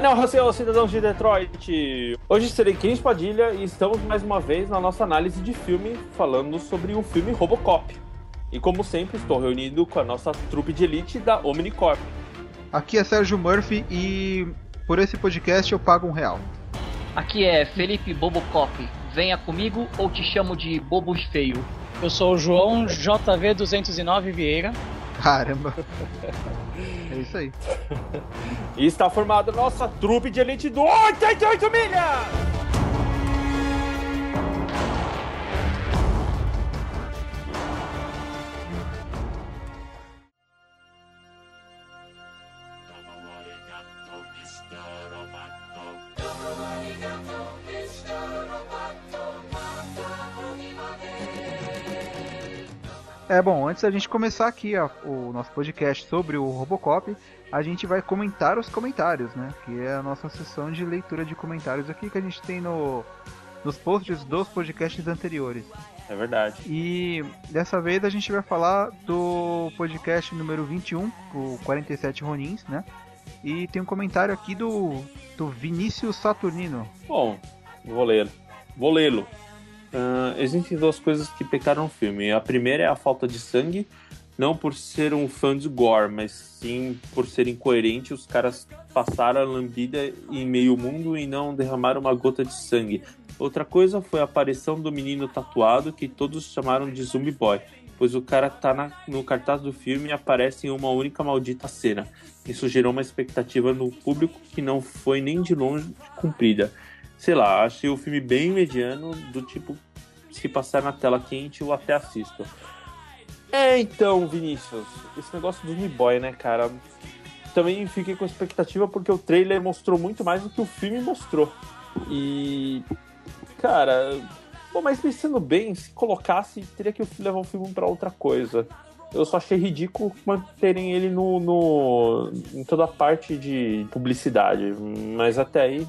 Anel cidadãos de Detroit! Hoje serei Ken Padilha e estamos mais uma vez na nossa análise de filme, falando sobre o filme Robocop. E como sempre, estou reunido com a nossa trupe de elite da Omnicorp. Aqui é Sérgio Murphy e por esse podcast eu pago um real. Aqui é Felipe Bobocop. Venha comigo ou te chamo de Bobo Feio. Eu sou o João JV209 Vieira. Caramba. É isso aí. e está formada nossa trupe de elite do 88 milhas! É bom, antes da gente começar aqui ó, o nosso podcast sobre o Robocop, a gente vai comentar os comentários, né? Que é a nossa sessão de leitura de comentários aqui que a gente tem no, nos posts dos podcasts anteriores. É verdade. E dessa vez a gente vai falar do podcast número 21, o 47 Ronins, né? E tem um comentário aqui do, do Vinícius Saturnino. Bom, vou ler. Vou lê-lo. Uh, existem duas coisas que pecaram no filme. A primeira é a falta de sangue, não por ser um fã de gore, mas sim por ser incoerente. Os caras passaram a lambida em meio mundo e não derramaram uma gota de sangue. Outra coisa foi a aparição do menino tatuado que todos chamaram de Zumbi Boy, pois o cara tá na, no cartaz do filme e aparece em uma única maldita cena. Isso gerou uma expectativa no público que não foi nem de longe cumprida sei lá, achei o filme bem mediano, do tipo, se passar na tela quente eu até assisto. É, então, Vinícius, esse negócio do Me né, cara? Também fiquei com expectativa porque o trailer mostrou muito mais do que o filme mostrou. E. Cara. Bom, mas pensando bem, se colocasse, teria que levar o filme para outra coisa. Eu só achei ridículo manterem ele no, no, em toda a parte de publicidade. Mas até aí,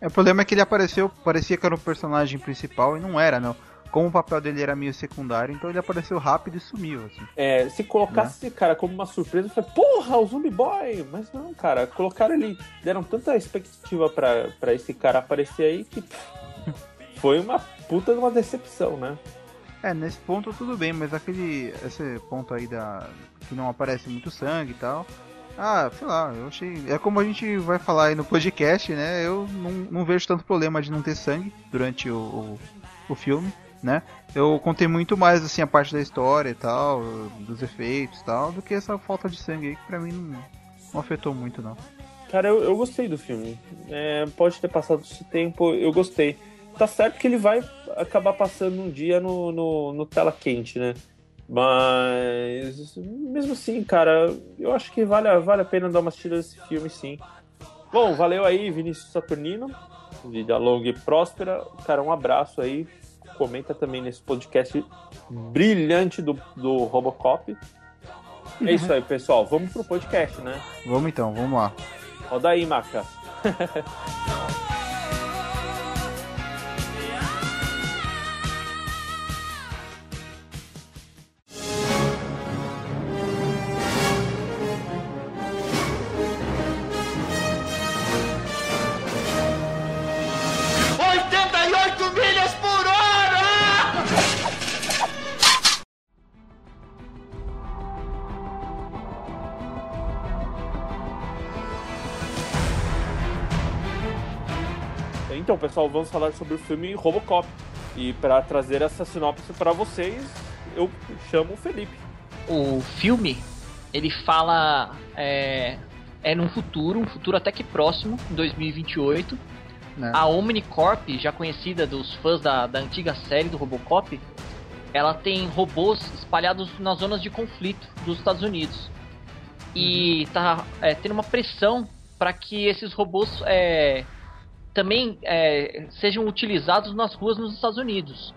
é, o problema é que ele apareceu, parecia que era o personagem principal e não era, não. Como o papel dele era meio secundário, então ele apareceu rápido e sumiu, assim. É, se colocasse né? esse cara como uma surpresa, eu falei, porra, o Zumbi Boy! Mas não, cara, colocaram ele, deram tanta expectativa para esse cara aparecer aí que foi uma puta de uma decepção, né? É, nesse ponto tudo bem, mas aquele. Esse ponto aí da. que não aparece muito sangue e tal. Ah, sei lá, eu achei. É como a gente vai falar aí no podcast, né? Eu não, não vejo tanto problema de não ter sangue durante o, o, o filme, né? Eu contei muito mais assim a parte da história e tal, dos efeitos e tal, do que essa falta de sangue aí que pra mim não, não afetou muito não. Cara, eu, eu gostei do filme. É, pode ter passado esse tempo, eu gostei. Tá certo que ele vai acabar passando um dia no, no, no tela quente, né? Mas, mesmo assim, cara, eu acho que vale, vale a pena dar uma assistida nesse filme, sim. Bom, valeu aí, Vinícius Saturnino. Vida longa e próspera. Cara, um abraço aí. Comenta também nesse podcast brilhante do, do Robocop. É isso aí, pessoal. Vamos pro podcast, né? Vamos então, vamos lá. Roda aí, Maca. Pessoal, vamos falar sobre o filme Robocop. E para trazer essa sinopse para vocês, eu chamo o Felipe. O filme, ele fala é, é num futuro, um futuro até que próximo, em 2028. Né? A Omnicorp, já conhecida dos fãs da, da antiga série do Robocop, ela tem robôs espalhados nas zonas de conflito dos Estados Unidos. E uhum. tá é, tendo uma pressão para que esses robôs é, também é, sejam utilizados nas ruas nos Estados Unidos.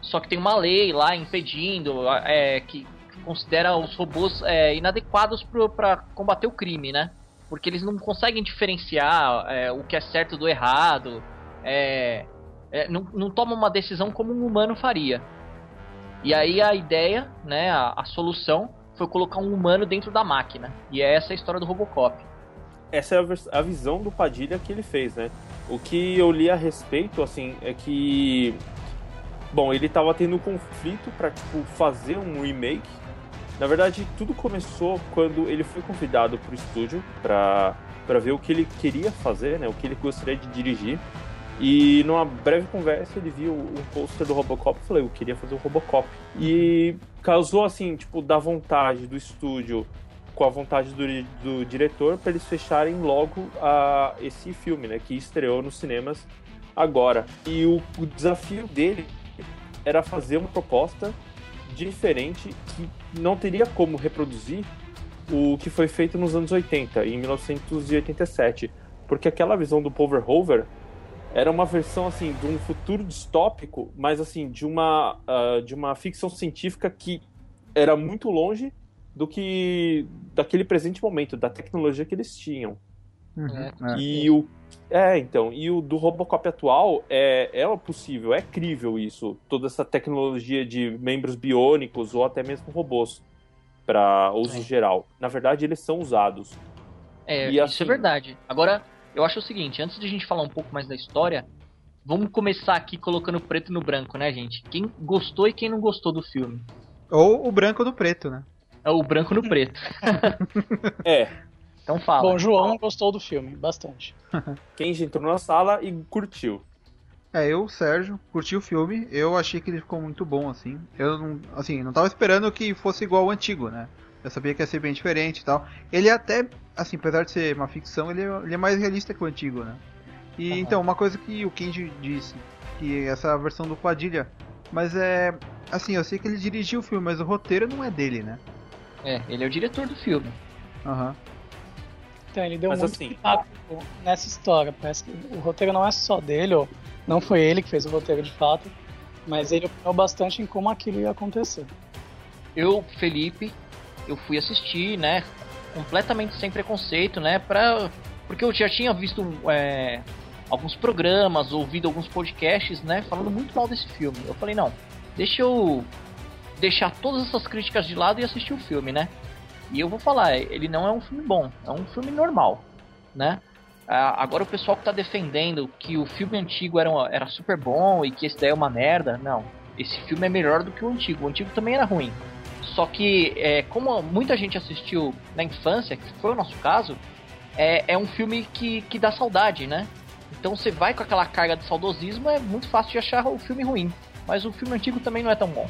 Só que tem uma lei lá impedindo, é, que considera os robôs é, inadequados para combater o crime, né? Porque eles não conseguem diferenciar é, o que é certo do errado, é, é, não, não tomam uma decisão como um humano faria. E aí a ideia, né, a, a solução foi colocar um humano dentro da máquina. E é essa a história do Robocop. Essa é a, a visão do Padilha que ele fez, né? O que eu li a respeito, assim, é que. Bom, ele estava tendo conflito para tipo, fazer um remake. Na verdade, tudo começou quando ele foi convidado para o estúdio para ver o que ele queria fazer, né? O que ele gostaria de dirigir. E numa breve conversa ele viu um pôster do Robocop e falou, eu queria fazer o Robocop. E causou assim, tipo, da vontade do estúdio com a vontade do, do diretor para eles fecharem logo a, esse filme, né, que estreou nos cinemas agora. E o, o desafio dele era fazer uma proposta diferente que não teria como reproduzir o que foi feito nos anos 80, em 1987, porque aquela visão do Paul era uma versão assim de um futuro distópico, mas assim de uma uh, de uma ficção científica que era muito longe do que daquele presente momento, da tecnologia que eles tinham. Uhum, é. E o é, então, e o do Robocop atual é, é possível, é crível isso, toda essa tecnologia de membros biônicos ou até mesmo robôs para uso é. geral. Na verdade, eles são usados. É, e, isso é assim, é verdade. Agora, eu acho o seguinte, antes de a gente falar um pouco mais da história, vamos começar aqui colocando preto no branco, né, gente? Quem gostou e quem não gostou do filme. Ou o branco no preto, né? É o branco no preto. é. Então fala. Bom, João gostou do filme, bastante. Quem entrou na sala e curtiu. É, eu, Sérgio, curti o filme. Eu achei que ele ficou muito bom, assim. Eu não, assim, não tava esperando que fosse igual ao antigo, né? Eu sabia que ia ser bem diferente e tal. Ele é até, assim, apesar de ser uma ficção, ele é, ele é mais realista que o antigo, né? E uhum. então, uma coisa que o Kenji disse, que essa versão do Padilha, mas é. Assim, eu sei que ele dirigiu o filme, mas o roteiro não é dele, né? É, ele é o diretor do filme. Aham. Uhum. Então, ele deu mas muito assim... nessa história. Parece que o roteiro não é só dele, ou não foi ele que fez o roteiro de fato, mas ele optou bastante em como aquilo ia acontecer. Eu, Felipe, eu fui assistir, né? Completamente sem preconceito, né? Pra, porque eu já tinha visto é, alguns programas, ouvido alguns podcasts, né? Falando muito mal desse filme. Eu falei, não, deixa eu deixar todas essas críticas de lado e assistir o filme, né? E eu vou falar, ele não é um filme bom, é um filme normal, né? Ah, agora o pessoal que tá defendendo que o filme antigo era, uma, era super bom e que esse daí é uma merda, não. Esse filme é melhor do que o antigo. O antigo também era ruim. Só que, é, como muita gente assistiu na infância, que foi o nosso caso, é, é um filme que, que dá saudade, né? Então você vai com aquela carga de saudosismo, é muito fácil de achar o filme ruim. Mas o filme antigo também não é tão bom.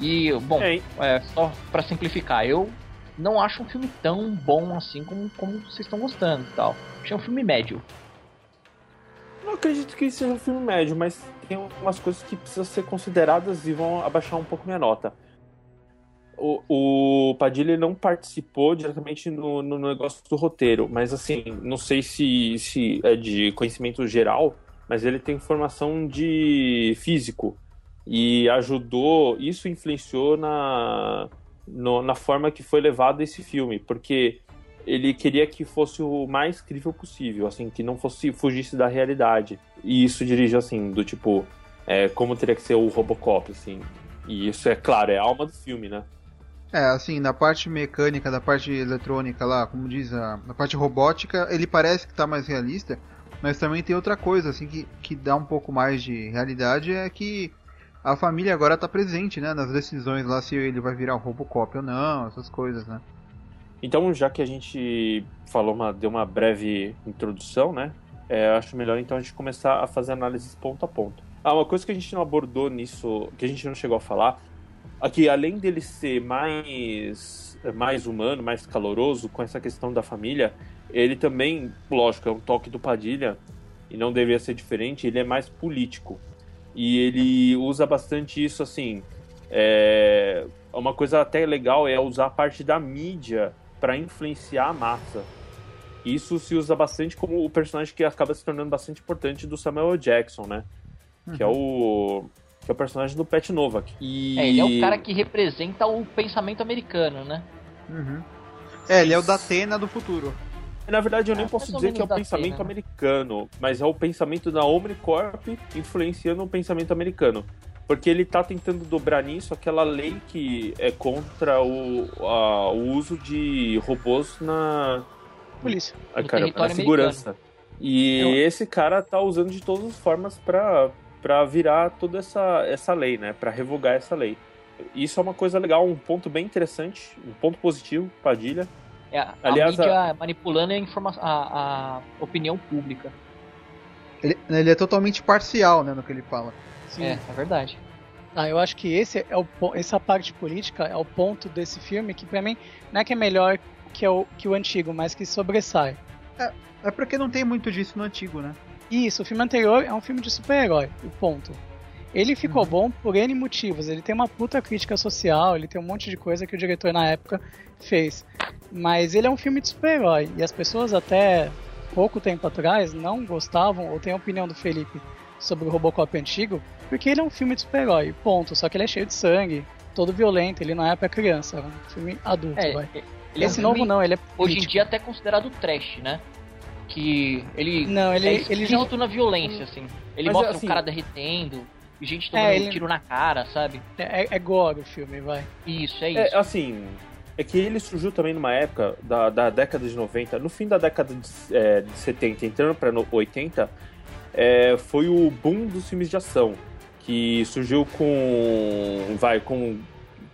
E, bom, é, é só para simplificar, eu não acho um filme tão bom assim como, como vocês estão gostando e tal. Achei um filme médio. Não acredito que seja um filme médio, mas tem umas coisas que precisam ser consideradas e vão abaixar um pouco minha nota o, o Padilha não participou diretamente no, no, negócio do roteiro, mas assim, não sei se, se é de conhecimento geral, mas ele tem formação de físico e ajudou, isso influenciou na, no, na forma que foi levado esse filme, porque ele queria que fosse o mais crível possível, assim, que não fosse fugisse da realidade. E isso dirige assim, do tipo, é, como teria que ser o Robocop, assim. E isso é claro, é a alma do filme, né? É, assim, na parte mecânica, da parte eletrônica lá, como diz, a, na parte robótica, ele parece que tá mais realista, mas também tem outra coisa, assim, que, que dá um pouco mais de realidade, é que a família agora tá presente, né, nas decisões lá, se ele vai virar um Robocop ou não, essas coisas, né. Então, já que a gente falou uma, deu uma breve introdução, né, é, acho melhor então a gente começar a fazer análises ponto a ponto. Ah, uma coisa que a gente não abordou nisso, que a gente não chegou a falar, Aqui, além dele ser mais, mais humano, mais caloroso com essa questão da família, ele também, lógico, é um toque do Padilha, e não deveria ser diferente, ele é mais político. E ele usa bastante isso, assim. É... Uma coisa até legal é usar a parte da mídia para influenciar a massa. Isso se usa bastante como o personagem que acaba se tornando bastante importante do Samuel Jackson, né? Uhum. Que é o que é o personagem do Pet Novak. E... É, ele é o cara que representa o pensamento americano, né? Uhum. É, ele é o da Atena do futuro. Na verdade, eu nem é, posso dizer que é o pensamento Atena, americano, mas é o pensamento da Omnicorp influenciando o pensamento americano. Porque ele tá tentando dobrar nisso aquela lei que é contra o, a, o uso de robôs na, polícia. Ah, cara, pra segurança. E Eu... esse cara tá usando de todas as formas pra, pra virar toda essa, essa lei, né? Pra revogar essa lei. Isso é uma coisa legal, um ponto bem interessante, um ponto positivo, Padilha. É, a Aliás, mídia a... manipulando a, informa... a, a opinião pública. Ele, ele, é totalmente parcial, né, no que ele fala. Sim. É, é verdade. Ah, eu acho que esse é o, essa parte política é o ponto desse filme que para mim não é que é melhor que, é o, que o antigo, mas que sobressai. É, é porque não tem muito disso no antigo, né? Isso, o filme anterior é um filme de super-herói, o ponto. Ele ficou uhum. bom por N motivos. Ele tem uma puta crítica social, ele tem um monte de coisa que o diretor na época fez. Mas ele é um filme de super-herói. E as pessoas até pouco tempo atrás não gostavam, ou tem a opinião do Felipe sobre o Robocop antigo, porque ele é um filme de super-herói, ponto. Só que ele é cheio de sangue, todo violento, ele não é pra criança, é um filme adulto, é, vai. Ele Esse é um novo não, ele é político. Hoje em dia até considerado trash, né? Que ele não, ele, é ele já na violência, assim. Ele Mas, mostra assim, um cara derretendo, gente tomando é, ele... tiro na cara, sabe? É, é, é gore o filme, vai. Isso, é, é isso. É, assim, é que ele surgiu também numa época da, da década de 90, no fim da década de, é, de 70, entrando para 80, é, foi o boom dos filmes de ação, que surgiu com, vai, com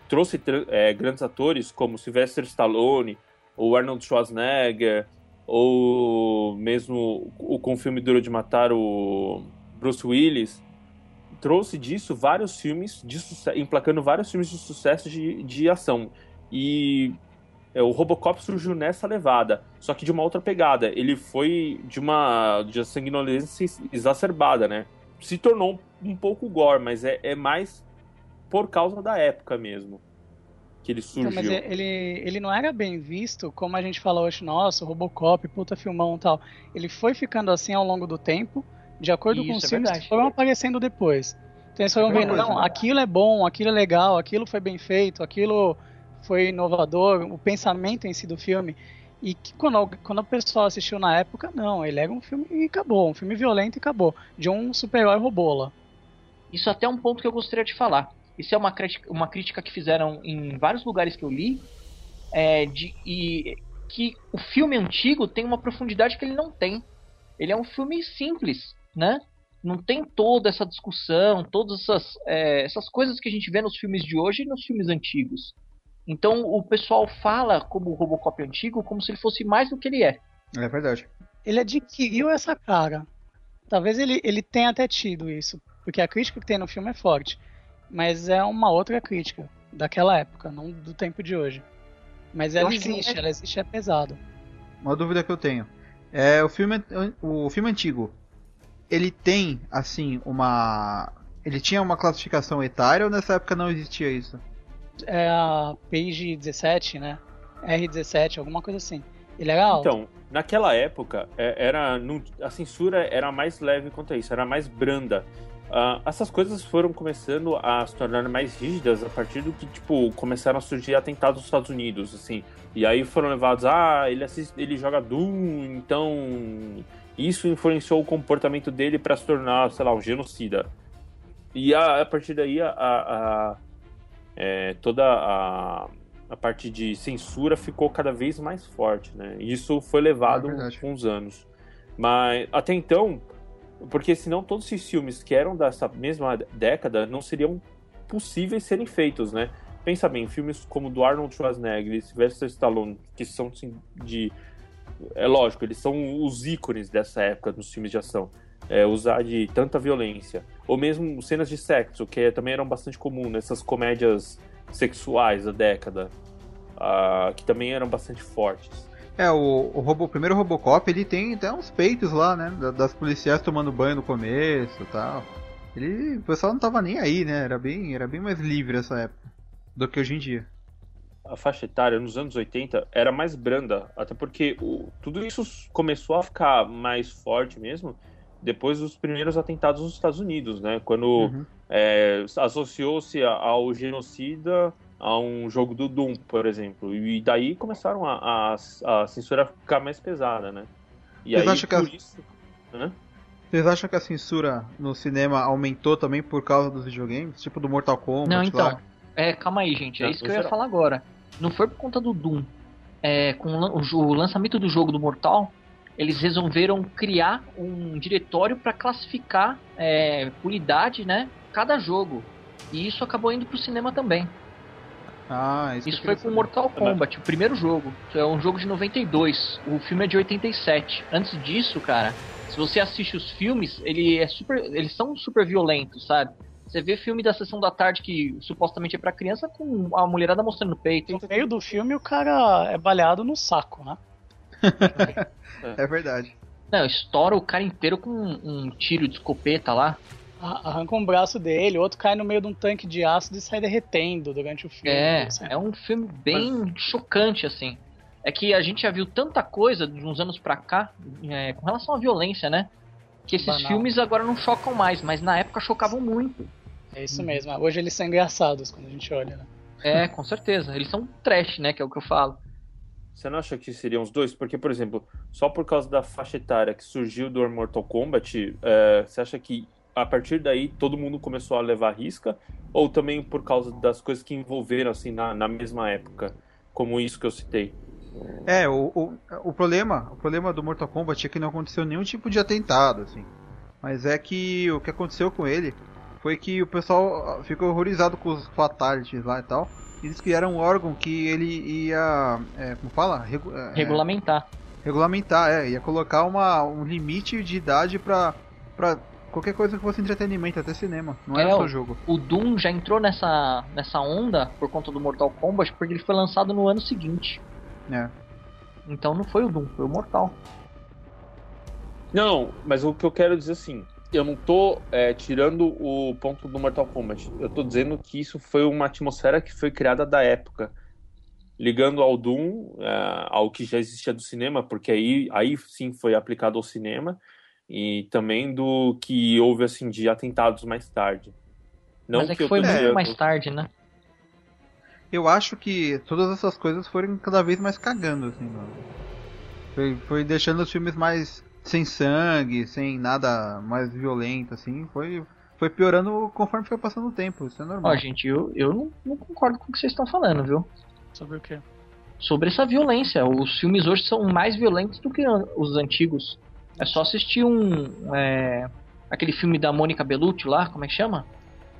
trouxe é, grandes atores como Sylvester Stallone, ou Arnold Schwarzenegger, ou mesmo o, com o filme Duro de Matar o Bruce Willis, trouxe disso vários filmes, de emplacando vários filmes de sucesso de, de ação. E é, o Robocop surgiu nessa levada, só que de uma outra pegada. Ele foi de uma de sanguinolência exacerbada, né? Se tornou um pouco gore, mas é, é mais por causa da época mesmo que ele surgiu. Então, mas ele, ele não era bem visto, como a gente fala hoje, nossa, Robocop, puta filmão e tal. Ele foi ficando assim ao longo do tempo, de acordo Isso, com os é filmes que foram aparecendo depois. Então eles foram é vendo, não, aquilo é bom, aquilo é legal, aquilo foi bem feito, aquilo foi inovador, o pensamento em si do filme. E que quando, quando o pessoal assistiu na época, não, ele era um filme e acabou, um filme violento e acabou, de um super-herói robola. Isso até é um ponto que eu gostaria de falar. Isso é uma crítica, uma crítica que fizeram em vários lugares que eu li, é, de, e que o filme antigo tem uma profundidade que ele não tem. Ele é um filme simples, né? Não tem toda essa discussão, todas essas, é, essas coisas que a gente vê nos filmes de hoje e nos filmes antigos. Então o pessoal fala como o Robocop antigo como se ele fosse mais do que ele é. É verdade. Ele adquiriu essa cara. Talvez ele, ele tenha até tido isso, porque a crítica que tem no filme é forte. Mas é uma outra crítica daquela época, não do tempo de hoje. Mas ela existe, é... ela existe é pesado. Uma dúvida que eu tenho. É, o filme o filme antigo, ele tem assim uma ele tinha uma classificação etária ou nessa época não existia isso? É a Page 17, né? R17, alguma coisa assim. Ele era alto. Então, naquela época, é, era a censura era mais leve quanto a isso, era mais branda. Uh, essas coisas foram começando a se tornar mais rígidas a partir do que, tipo, começaram a surgir atentados nos Estados Unidos, assim. E aí foram levados, ah, ele, assiste, ele joga Doom, então isso influenciou o comportamento dele para se tornar, sei lá, um genocida. E a, a partir daí, a, a é, toda a, a parte de censura ficou cada vez mais forte, né? Isso foi levado é com os anos. Mas até então, porque senão todos esses filmes que eram dessa mesma década não seriam possíveis serem feitos, né? Pensa bem, filmes como do Arnold Schwarzenegger e Sylvester Stallone, que são assim, de é lógico, eles são os ícones dessa época nos filmes de ação. É, usar de tanta violência. Ou mesmo cenas de sexo, que também eram bastante comum nessas comédias sexuais da década, uh, que também eram bastante fortes. É, o, o, Robo, o primeiro Robocop, ele tem até uns peitos lá, né? Das policiais tomando banho no começo e tal. Ele, o pessoal não tava nem aí, né? Era bem, era bem mais livre essa época do que hoje em dia. A faixa etária nos anos 80 era mais branda, até porque o, tudo isso começou a ficar mais forte mesmo depois dos primeiros atentados nos Estados Unidos, né? Quando uhum. é, associou-se ao genocida a um jogo do Doom, por exemplo. E daí começaram a, a, a censura ficar mais pesada, né? E Vocês aí, acham que a... isso... Vocês acham que a censura no cinema aumentou também por causa dos videogames? Tipo do Mortal Kombat? Não, então. Lá? É, calma aí, gente. É isso que eu ia falar agora. Não foi por conta do Doom. é, com o lançamento do jogo do Mortal, eles resolveram criar um diretório para classificar é, por idade, né, cada jogo. E isso acabou indo pro cinema também. Ah, isso, isso foi com Mortal Kombat, o primeiro jogo. É um jogo de 92. O filme é de 87. Antes disso, cara, se você assiste os filmes, ele é super, eles são super violentos, sabe? Você vê filme da sessão da tarde que supostamente é pra criança com a mulherada mostrando o peito. No meio do filme o cara é baleado no saco, né? é verdade. Não, estoura o cara inteiro com um, um tiro de escopeta lá. Arranca um braço dele, o outro cai no meio de um tanque de ácido e sai derretendo durante o filme. É, assim. é um filme bem Mas... chocante, assim. É que a gente já viu tanta coisa de uns anos pra cá é, com relação à violência, né? Que esses Banal. filmes agora não chocam mais, mas na época chocavam muito. É isso mesmo. Hoje eles são engraçados quando a gente olha, né? É, com certeza. Eles são trash, né? Que é o que eu falo. Você não acha que seriam os dois? Porque, por exemplo, só por causa da faixa etária que surgiu do Mortal Kombat, é, você acha que a partir daí todo mundo começou a levar risca? Ou também por causa das coisas que envolveram, assim, na, na mesma época? Como isso que eu citei? É, o, o, o, problema o problema do Mortal Kombat é que não aconteceu nenhum tipo de atentado, assim. Mas é que o que aconteceu com ele foi que o pessoal ficou horrorizado com os fatalities lá e tal eles criaram um órgão que ele ia, é, como fala? Regu é, regulamentar. Regulamentar, é, ia colocar uma, um limite de idade pra, pra qualquer coisa que fosse entretenimento, até cinema, não é, era só jogo. O Doom já entrou nessa, nessa onda por conta do Mortal Kombat, porque ele foi lançado no ano seguinte. É. Então não foi o Doom, foi o Mortal. Não, mas o que eu quero dizer assim, eu não tô é, tirando o ponto do Mortal Kombat. Eu tô dizendo que isso foi uma atmosfera que foi criada da época. Ligando ao Doom, é, ao que já existia do cinema, porque aí, aí sim foi aplicado ao cinema, e também do que houve assim de atentados mais tarde. Não Mas é que, que foi muito mais tarde, né? Eu acho que todas essas coisas foram cada vez mais cagando, assim, Foi, foi deixando os filmes mais sem sangue, sem nada mais violento, assim, foi, foi piorando conforme foi passando o tempo, isso é normal. Ó, gente, eu, eu não, não concordo com o que vocês estão falando, viu? Sobre o quê? Sobre essa violência. Os filmes hoje são mais violentos do que os antigos. É só assistir um. É, aquele filme da Mônica Bellucci lá, como é que chama?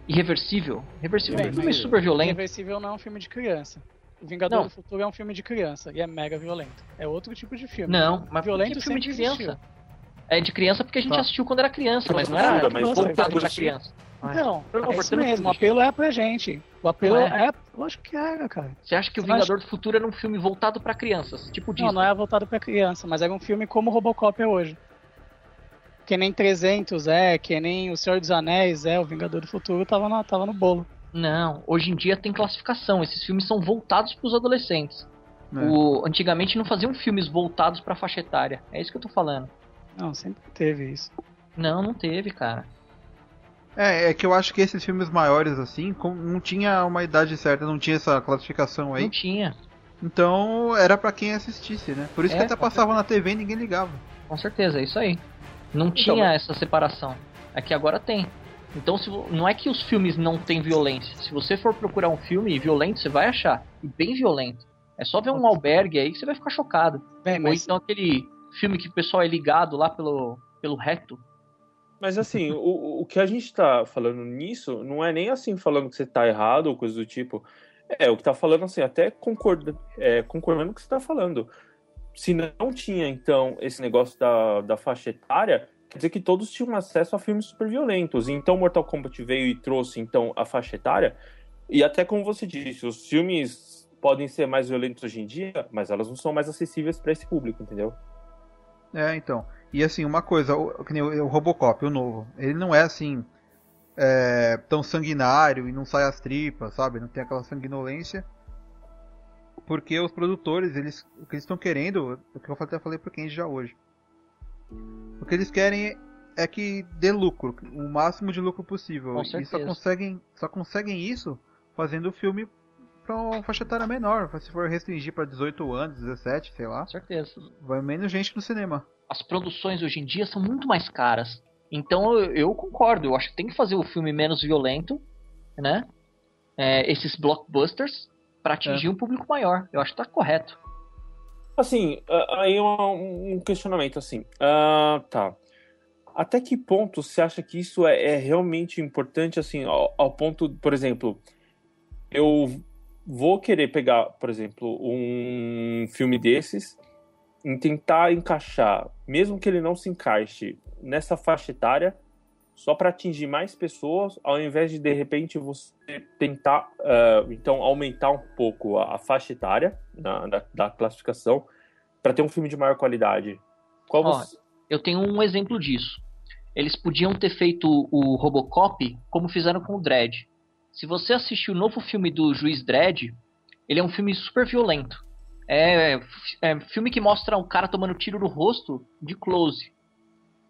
Irreversível. Irreversível é um filme super violento. Irreversível não é um filme de criança. O Vingador não. do Futuro é um filme de criança e é mega violento. É outro tipo de filme. Não, mas violento que filme de criança? Existiu. É de criança porque a gente tá. assistiu quando era criança, mas não era voltado pra criança. Não, é isso mesmo, o apelo é pra gente. O apelo é? é. Lógico que era, cara. Você acha que Você o Vingador acha... do Futuro era um filme voltado pra crianças? Tipo Disney? Não, não é voltado pra criança, mas era um filme como Robocop é hoje. Que nem 300 é, que nem O Senhor dos Anéis é, o Vingador do Futuro tava no, tava no bolo. Não, hoje em dia tem classificação. Esses filmes são voltados pros adolescentes. É. O, antigamente não faziam filmes voltados pra faixa etária. É isso que eu tô falando. Não, sempre teve isso. Não, não teve, cara. É, é que eu acho que esses filmes maiores, assim, não tinha uma idade certa, não tinha essa classificação aí. Não tinha. Então era para quem assistisse, né? Por isso é, que até passava certeza. na TV e ninguém ligava. Com certeza, é isso aí. Não então, tinha essa separação. É que agora tem. Então se, não é que os filmes não têm violência. Se você for procurar um filme violento, você vai achar. E bem violento. É só ver um albergue aí que você vai ficar chocado. Mas... Ou então aquele filme que o pessoal é ligado lá pelo, pelo reto. Mas assim, o, o que a gente tá falando nisso não é nem assim falando que você tá errado ou coisa do tipo. É, o que tá falando assim, até concorda, é, concordando com o que você tá falando. Se não tinha, então, esse negócio da, da faixa etária, quer dizer que todos tinham acesso a filmes super violentos. Então Mortal Kombat veio e trouxe, então, a faixa etária. E até como você disse, os filmes podem ser mais violentos hoje em dia, mas elas não são mais acessíveis para esse público, entendeu? É, então. E assim, uma coisa, o, o Robocop, o novo, ele não é assim é, tão sanguinário e não sai as tripas, sabe? Não tem aquela sanguinolência. Porque os produtores, eles, o que eles estão querendo, o que eu até falei pro Kenji já hoje. O que eles querem é que dê lucro, o máximo de lucro possível. e só conseguem, só conseguem isso fazendo o filme para uma faixa etária menor. Se for restringir para 18 anos, 17, sei lá. Certeza. Vai menos gente no cinema. As produções hoje em dia são muito mais caras. Então eu, eu concordo, eu acho que tem que fazer o filme menos violento, né? É, esses blockbusters para atingir é. um público maior. Eu acho que tá correto. Assim, aí é um questionamento assim. Uh, tá. Até que ponto você acha que isso é, é realmente importante, assim, ao, ao, ponto, por exemplo, eu vou querer pegar, por exemplo, um filme desses e tentar encaixar, mesmo que ele não se encaixe nessa faixa etária, só para atingir mais pessoas, ao invés de de repente você tentar uh, então aumentar um pouco a, a faixa etária na, da, da classificação para ter um filme de maior qualidade. Qual Ó, você... Eu tenho um exemplo disso. Eles podiam ter feito o Robocop como fizeram com o Dredd. Se você assistir o novo filme do Juiz Dredd, ele é um filme super violento. É, é filme que mostra um cara tomando tiro no rosto de close.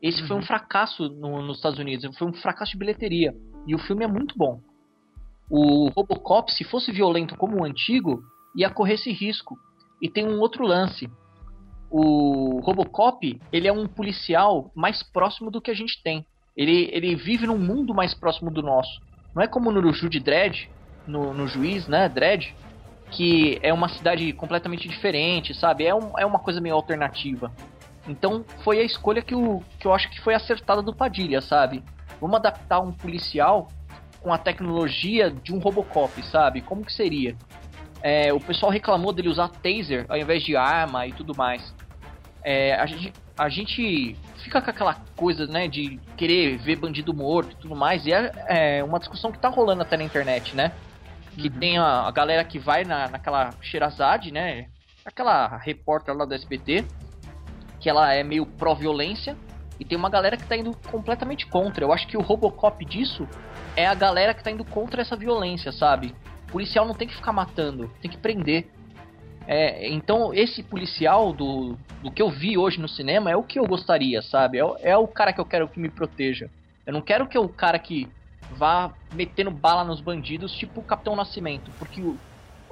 Esse uhum. foi um uhum. fracasso no, nos Estados Unidos, foi um fracasso de bilheteria. E o filme é muito bom. O Robocop, se fosse violento como o antigo, ia correr esse risco. E tem um outro lance. O Robocop, ele é um policial mais próximo do que a gente tem. Ele, ele vive num mundo mais próximo do nosso. Não é como no Jude Dredd, no, no Juiz, né, Dredd, que é uma cidade completamente diferente, sabe? É, um, é uma coisa meio alternativa. Então foi a escolha que, o, que eu acho que foi acertada do Padilha, sabe? Vamos adaptar um policial com a tecnologia de um Robocop, sabe? Como que seria? É, o pessoal reclamou dele usar taser ao invés de arma e tudo mais. É, a, gente, a gente fica com aquela coisa, né, de querer ver bandido morto e tudo mais, e é, é uma discussão que tá rolando até na internet, né? Que uhum. tem a, a, galera que vai na, naquela Xerazade, né? Aquela repórter lá do SBT, que ela é meio pró-violência, e tem uma galera que tá indo completamente contra. Eu acho que o Robocop disso é a galera que tá indo contra essa violência, sabe? O policial não tem que ficar matando, tem que prender. É, então esse policial do, do que eu vi hoje no cinema é o que eu gostaria, sabe? É, é o cara que eu quero que me proteja. Eu não quero que o cara que vá metendo bala nos bandidos, tipo o Capitão Nascimento, porque o,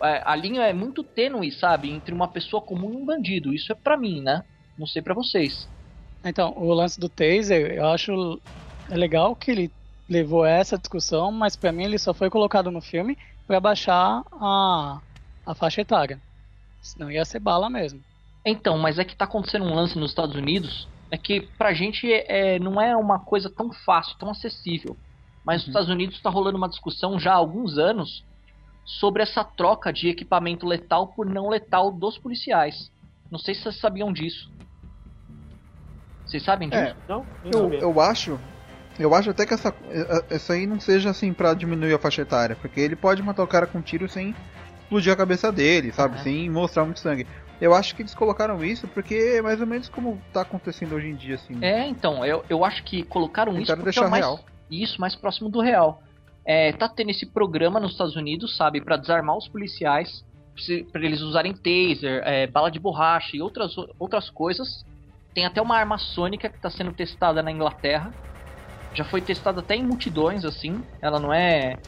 é, a linha é muito tênue, sabe? Entre uma pessoa comum e um bandido. Isso é pra mim, né? Não sei para vocês. Então, o lance do taser, eu acho legal que ele levou essa discussão, mas para mim ele só foi colocado no filme para baixar a, a faixa etária. Senão ia ser bala mesmo. Então, mas é que tá acontecendo um lance nos Estados Unidos é que pra gente é, é não é uma coisa tão fácil, tão acessível. Mas uhum. nos Estados Unidos está rolando uma discussão já há alguns anos sobre essa troca de equipamento letal por não letal dos policiais. Não sei se vocês sabiam disso. Vocês sabem disso? É, não? Eu, eu acho. Eu acho até que essa, essa aí não seja assim para diminuir a faixa etária, porque ele pode matar o cara com um tiro sem explodir a cabeça dele, sabe? Uhum. Sem mostrar muito sangue. Eu acho que eles colocaram isso porque é mais ou menos como tá acontecendo hoje em dia, assim. É, então, eu, eu acho que colocaram isso porque deixar é mais, real. isso mais próximo do real. É, tá tendo esse programa nos Estados Unidos, sabe, para desarmar os policiais, para eles usarem taser, é, bala de borracha e outras, outras coisas tem até uma arma sônica que está sendo testada na Inglaterra. Já foi testada até em multidões, assim. Ela não é,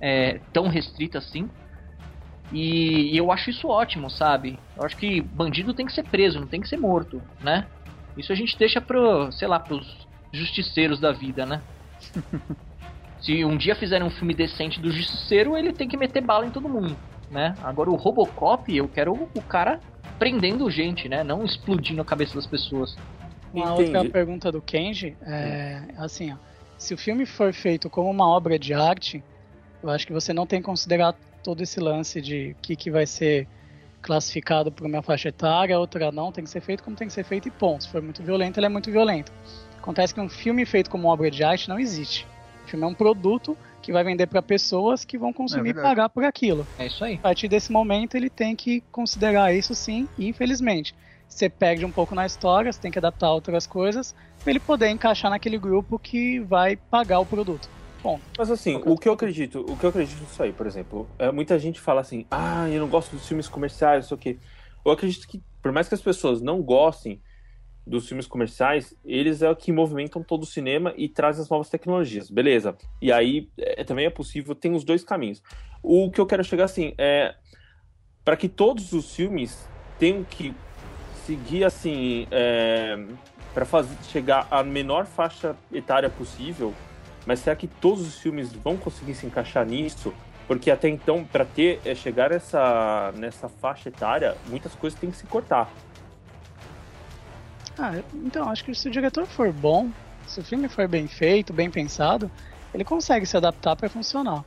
é tão restrita assim. E, e, eu acho isso ótimo, sabe? Eu acho que bandido tem que ser preso, não tem que ser morto, né? Isso a gente deixa pro, sei lá, pros justiceiros da vida, né? Se um dia fizerem um filme decente do justiceiro, ele tem que meter bala em todo mundo, né? Agora o Robocop, eu quero o cara prendendo gente, né? Não explodindo a cabeça das pessoas. Uma Entendi. outra pergunta do Kenji é assim, ó, se o filme for feito como uma obra de arte, eu acho que você não tem que considerar todo esse lance de o que, que vai ser classificado por uma faixa etária, outra não, tem que ser feito como tem que ser feito e ponto. Se for muito violento, ele é muito violento. Acontece que um filme feito como uma obra de arte não existe. O filme é um produto que vai vender para pessoas que vão consumir é pagar por aquilo. É isso aí. A partir desse momento, ele tem que considerar isso sim, infelizmente. Você perde um pouco na história, você tem que adaptar outras coisas, para ele poder encaixar naquele grupo que vai pagar o produto. Bom, Mas assim, o que eu acredito, o que eu acredito nisso aí, por exemplo, é, muita gente fala assim, ah, eu não gosto dos filmes comerciais, isso aqui. Eu acredito que, por mais que as pessoas não gostem, dos filmes comerciais, eles é o que movimentam todo o cinema e trazem as novas tecnologias, beleza? E aí é, também é possível, tem os dois caminhos. O que eu quero chegar assim é para que todos os filmes tenham que seguir assim é, para chegar à menor faixa etária possível, mas será que todos os filmes vão conseguir se encaixar nisso? Porque até então, para ter é, chegar essa, nessa faixa etária, muitas coisas têm que se cortar. Ah, então, acho que se o diretor for bom, se o filme for bem feito, bem pensado, ele consegue se adaptar para funcionar.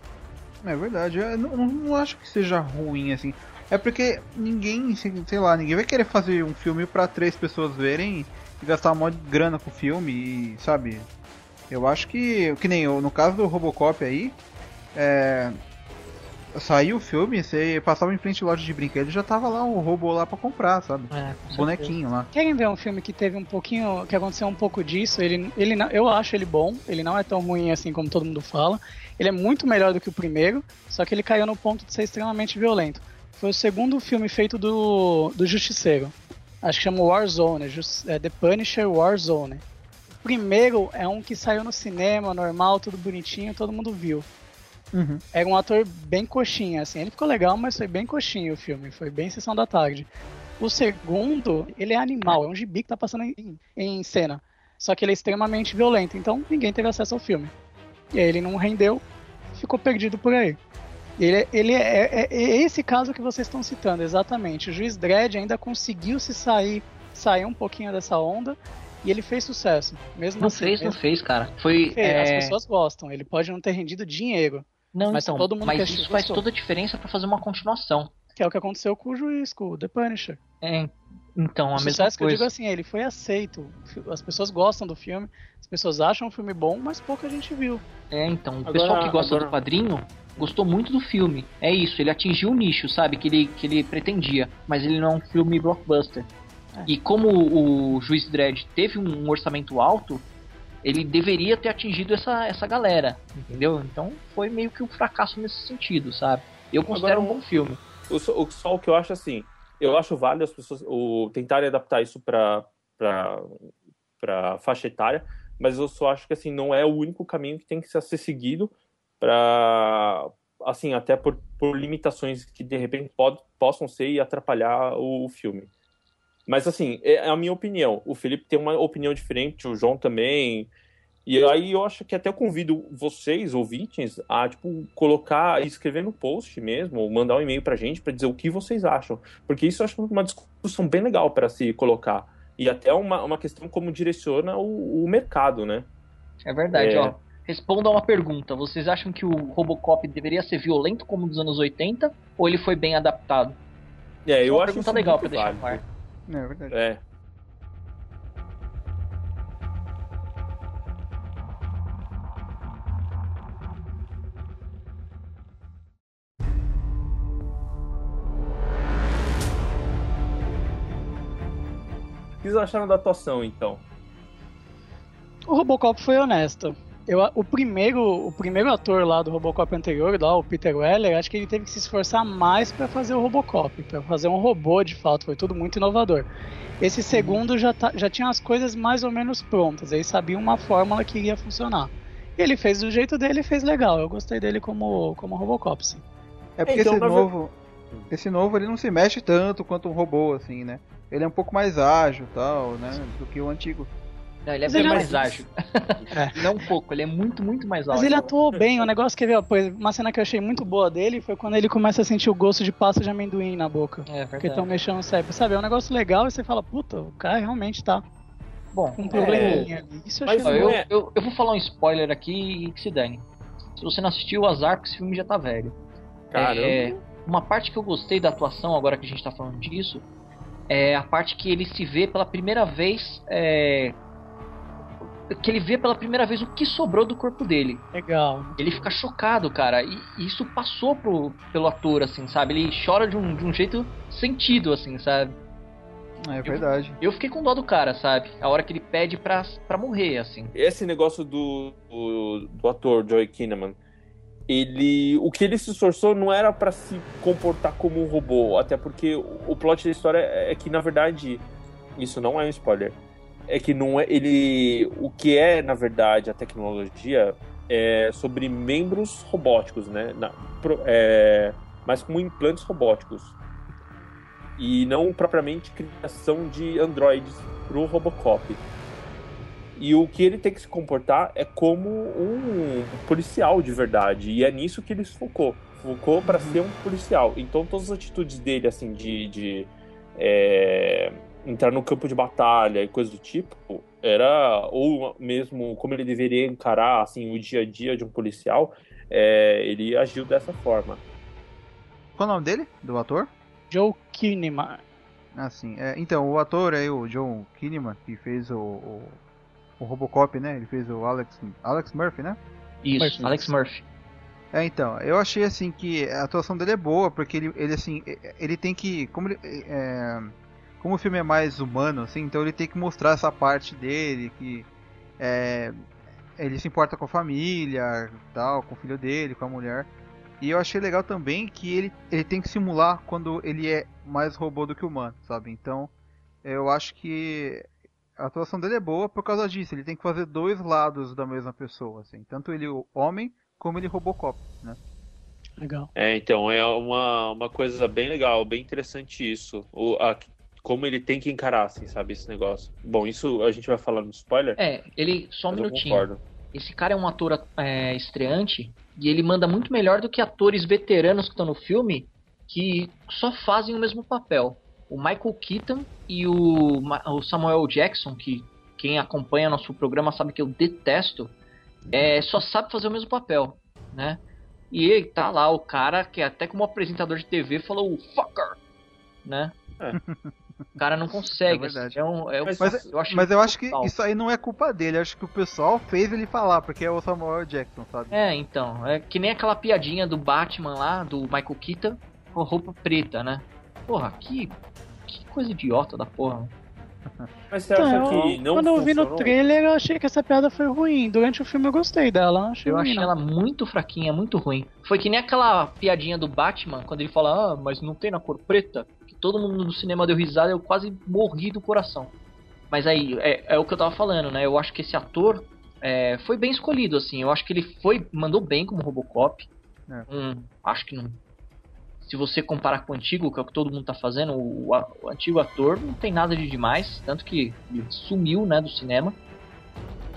É verdade, eu não, não, acho que seja ruim assim. É porque ninguém, sei lá, ninguém vai querer fazer um filme para três pessoas verem e gastar uma grana com o filme e, sabe? Eu acho que, que nem eu, no caso do Robocop aí, é, saiu o filme, você passava em frente à loja de brinquedos já tava lá o robô lá para comprar, sabe? É, bonequinho lá. Querem ver um filme que teve um pouquinho, que aconteceu um pouco disso? Ele, ele, eu acho ele bom, ele não é tão ruim assim como todo mundo fala. Ele é muito melhor do que o primeiro, só que ele caiu no ponto de ser extremamente violento. Foi o segundo filme feito do, do Justiceiro. Acho que chama Warzone, é The Punisher Warzone. O primeiro é um que saiu no cinema, normal, tudo bonitinho, todo mundo viu. Uhum. Era um ator bem coxinha, assim. Ele ficou legal, mas foi bem coxinha o filme. Foi bem sessão da tarde. O segundo, ele é animal. É um gibi que tá passando em, em cena. Só que ele é extremamente violento. Então ninguém teve acesso ao filme. E aí ele não rendeu, ficou perdido por aí. Ele, ele é, é, é, esse caso que vocês estão citando, exatamente. O juiz Dredd ainda conseguiu se sair, sair um pouquinho dessa onda e ele fez sucesso. Mesmo não assim, fez, mesmo... não fez, cara. Foi. É... As pessoas gostam. Ele pode não ter rendido dinheiro. Não, mas então, todo mundo mas isso faz toda a diferença para fazer uma continuação. Que é o que aconteceu com o juiz, com o The Punisher. É, então, a o mesma coisa. que eu digo assim, ele foi aceito. As pessoas gostam do filme, as pessoas acham o filme bom, mas pouca gente viu. É, então, o agora, pessoal que gosta agora... do quadrinho gostou muito do filme. É isso, ele atingiu o nicho, sabe, que ele, que ele pretendia, mas ele não é um filme blockbuster. É. E como o Juiz Dredd teve um orçamento alto, ele deveria ter atingido essa, essa galera, entendeu? Então foi meio que um fracasso nesse sentido, sabe? Eu considero Agora, um bom filme. O, o, só o que eu acho assim, eu acho válido as pessoas o, tentarem adaptar isso para para faixa etária, mas eu só acho que assim não é o único caminho que tem que ser seguido para assim até por, por limitações que de repente pod, possam ser e atrapalhar o, o filme. Mas assim, é a minha opinião. O Felipe tem uma opinião diferente, o João também. E aí eu acho que até eu convido vocês, ouvintes, a tipo, colocar, escrever no post mesmo, ou mandar um e-mail pra gente para dizer o que vocês acham. Porque isso eu acho uma discussão bem legal para se colocar. E até uma, uma questão como direciona o, o mercado, né? É verdade, é... ó. Responda uma pergunta. Vocês acham que o Robocop deveria ser violento como nos anos 80 ou ele foi bem adaptado? É, eu é uma acho pergunta legal para deixar no ar. É, é verdade. É. O que vocês acharam da atuação, então? O Robocop foi honesto. Eu, o, primeiro, o primeiro ator lá do Robocop anterior, lá, o Peter Weller, acho que ele teve que se esforçar mais para fazer o Robocop, para fazer um robô de fato, foi tudo muito inovador. Esse segundo já, tá, já tinha as coisas mais ou menos prontas, ele sabia uma fórmula que iria funcionar. E ele fez do jeito dele e fez legal, eu gostei dele como, como Robocop, sim. É porque então, esse novo, esse novo ele não se mexe tanto quanto um robô, assim, né? Ele é um pouco mais ágil tal, né? Do que o antigo. Não, ele é Mas bem ele mais é... ágil. É. Não um pouco, ele é muito, muito mais ágil. Mas ele atuou bem, o negócio que veio, uma cena que eu achei muito boa dele foi quando ele começa a sentir o gosto de pasta de amendoim na boca. É, verdade. Que estão mexendo o cérebro. Sabe, é um negócio legal e você fala, puta, o cara realmente tá Bom, com um probleminha é... ali. Isso eu Mas eu, eu, eu, vou falar um spoiler aqui e que se dane. Se você não assistiu, azar, porque esse filme já tá velho. Caramba. É, uma parte que eu gostei da atuação, agora que a gente tá falando disso, é a parte que ele se vê pela primeira vez é, que ele vê pela primeira vez o que sobrou do corpo dele. Legal. Ele fica chocado, cara. E, isso passou pro, pelo ator, assim, sabe? Ele chora de um, de um jeito sentido, assim, sabe? É verdade. Eu, eu, fiquei com dó do cara, sabe? A hora que ele pede pra, pra morrer, assim. Esse negócio do, do, do ator Joey Kinnaman, ele. O que ele se esforçou não era para se comportar como um robô, até porque o plot da história é que, na verdade, isso não é um spoiler é que não é ele o que é na verdade a tecnologia é sobre membros robóticos, né? Na, é, mas como implantes robóticos e não propriamente criação de androides para o Robocop. E o que ele tem que se comportar é como um policial de verdade e é nisso que ele se focou, focou para ser um policial. Então todas as atitudes dele assim de, de é, entrar no campo de batalha e coisa do tipo, era ou mesmo como ele deveria encarar assim o dia a dia de um policial, é, ele agiu dessa forma. Qual o nome dele, do ator? Joe Kinnaman. Ah, sim. É, então, o ator é o Joe Kinnaman, que fez o, o, o, Robocop, né? Ele fez o Alex, Alex Murphy, né? Isso, Murphy. Alex Murphy. É, então, eu achei assim que a atuação dele é boa, porque ele, ele assim, ele tem que. Como, ele, é, como o filme é mais humano, assim, então ele tem que mostrar essa parte dele, que é, ele se importa com a família, tal, com o filho dele, com a mulher. E eu achei legal também que ele, ele tem que simular quando ele é mais robô do que humano, sabe? Então, eu acho que a atuação dele é boa por causa disso. Ele tem que fazer dois lados da mesma pessoa, assim. Tanto ele o homem como ele Robocop, né? Legal. É, então, é uma, uma coisa bem legal, bem interessante isso. O, a, como ele tem que encarar, assim, sabe, esse negócio. Bom, isso a gente vai falar no spoiler. É, ele. Só um minutinho. Esse cara é um ator é, estreante e ele manda muito melhor do que atores veteranos que estão no filme que só fazem o mesmo papel. O Michael Keaton e o, o Samuel Jackson, que quem acompanha nosso programa sabe que eu detesto, é, só sabe fazer o mesmo papel, né? E tá lá o cara que até como apresentador de TV falou fucker, né? É. O cara não consegue. É verdade. É um, é mas, mas, eu acho, mas eu acho que isso aí não é culpa dele. Acho que o pessoal fez ele falar, porque é o Samuel Jackson, sabe? É, então. É que nem aquela piadinha do Batman lá, do Michael Keaton, com roupa preta, né? Porra, que, que coisa idiota da porra. Mas você acha então, que não Quando eu vi no trailer, eu achei que essa piada foi ruim. Durante o filme eu gostei dela. Achei eu achei não. ela muito fraquinha, muito ruim. Foi que nem aquela piadinha do Batman, quando ele fala, ah, mas não tem na cor preta? Todo mundo no cinema deu risada, eu quase morri do coração. Mas aí, é, é o que eu tava falando, né? Eu acho que esse ator é, foi bem escolhido, assim. Eu acho que ele foi mandou bem como Robocop. É. Hum, acho que não, se você comparar com o antigo, que é o que todo mundo tá fazendo, o, o, antigo ator não tem nada de demais, tanto que ele sumiu, né, do cinema.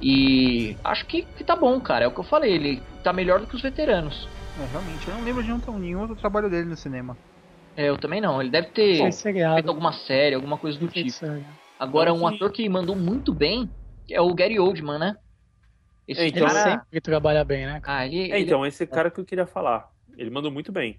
E acho que, que tá bom, cara. É o que eu falei, ele tá melhor do que os veteranos. É, realmente, eu não lembro de um, nenhum outro trabalho dele no cinema. É, eu também não. Ele deve ter feito alguma série, alguma coisa do tipo. Agora, um ator que mandou muito bem é o Gary Oldman, né? Esse então, cara... sempre trabalha bem, né? Ah, ele, é, então, esse cara que eu queria falar. Ele mandou muito bem.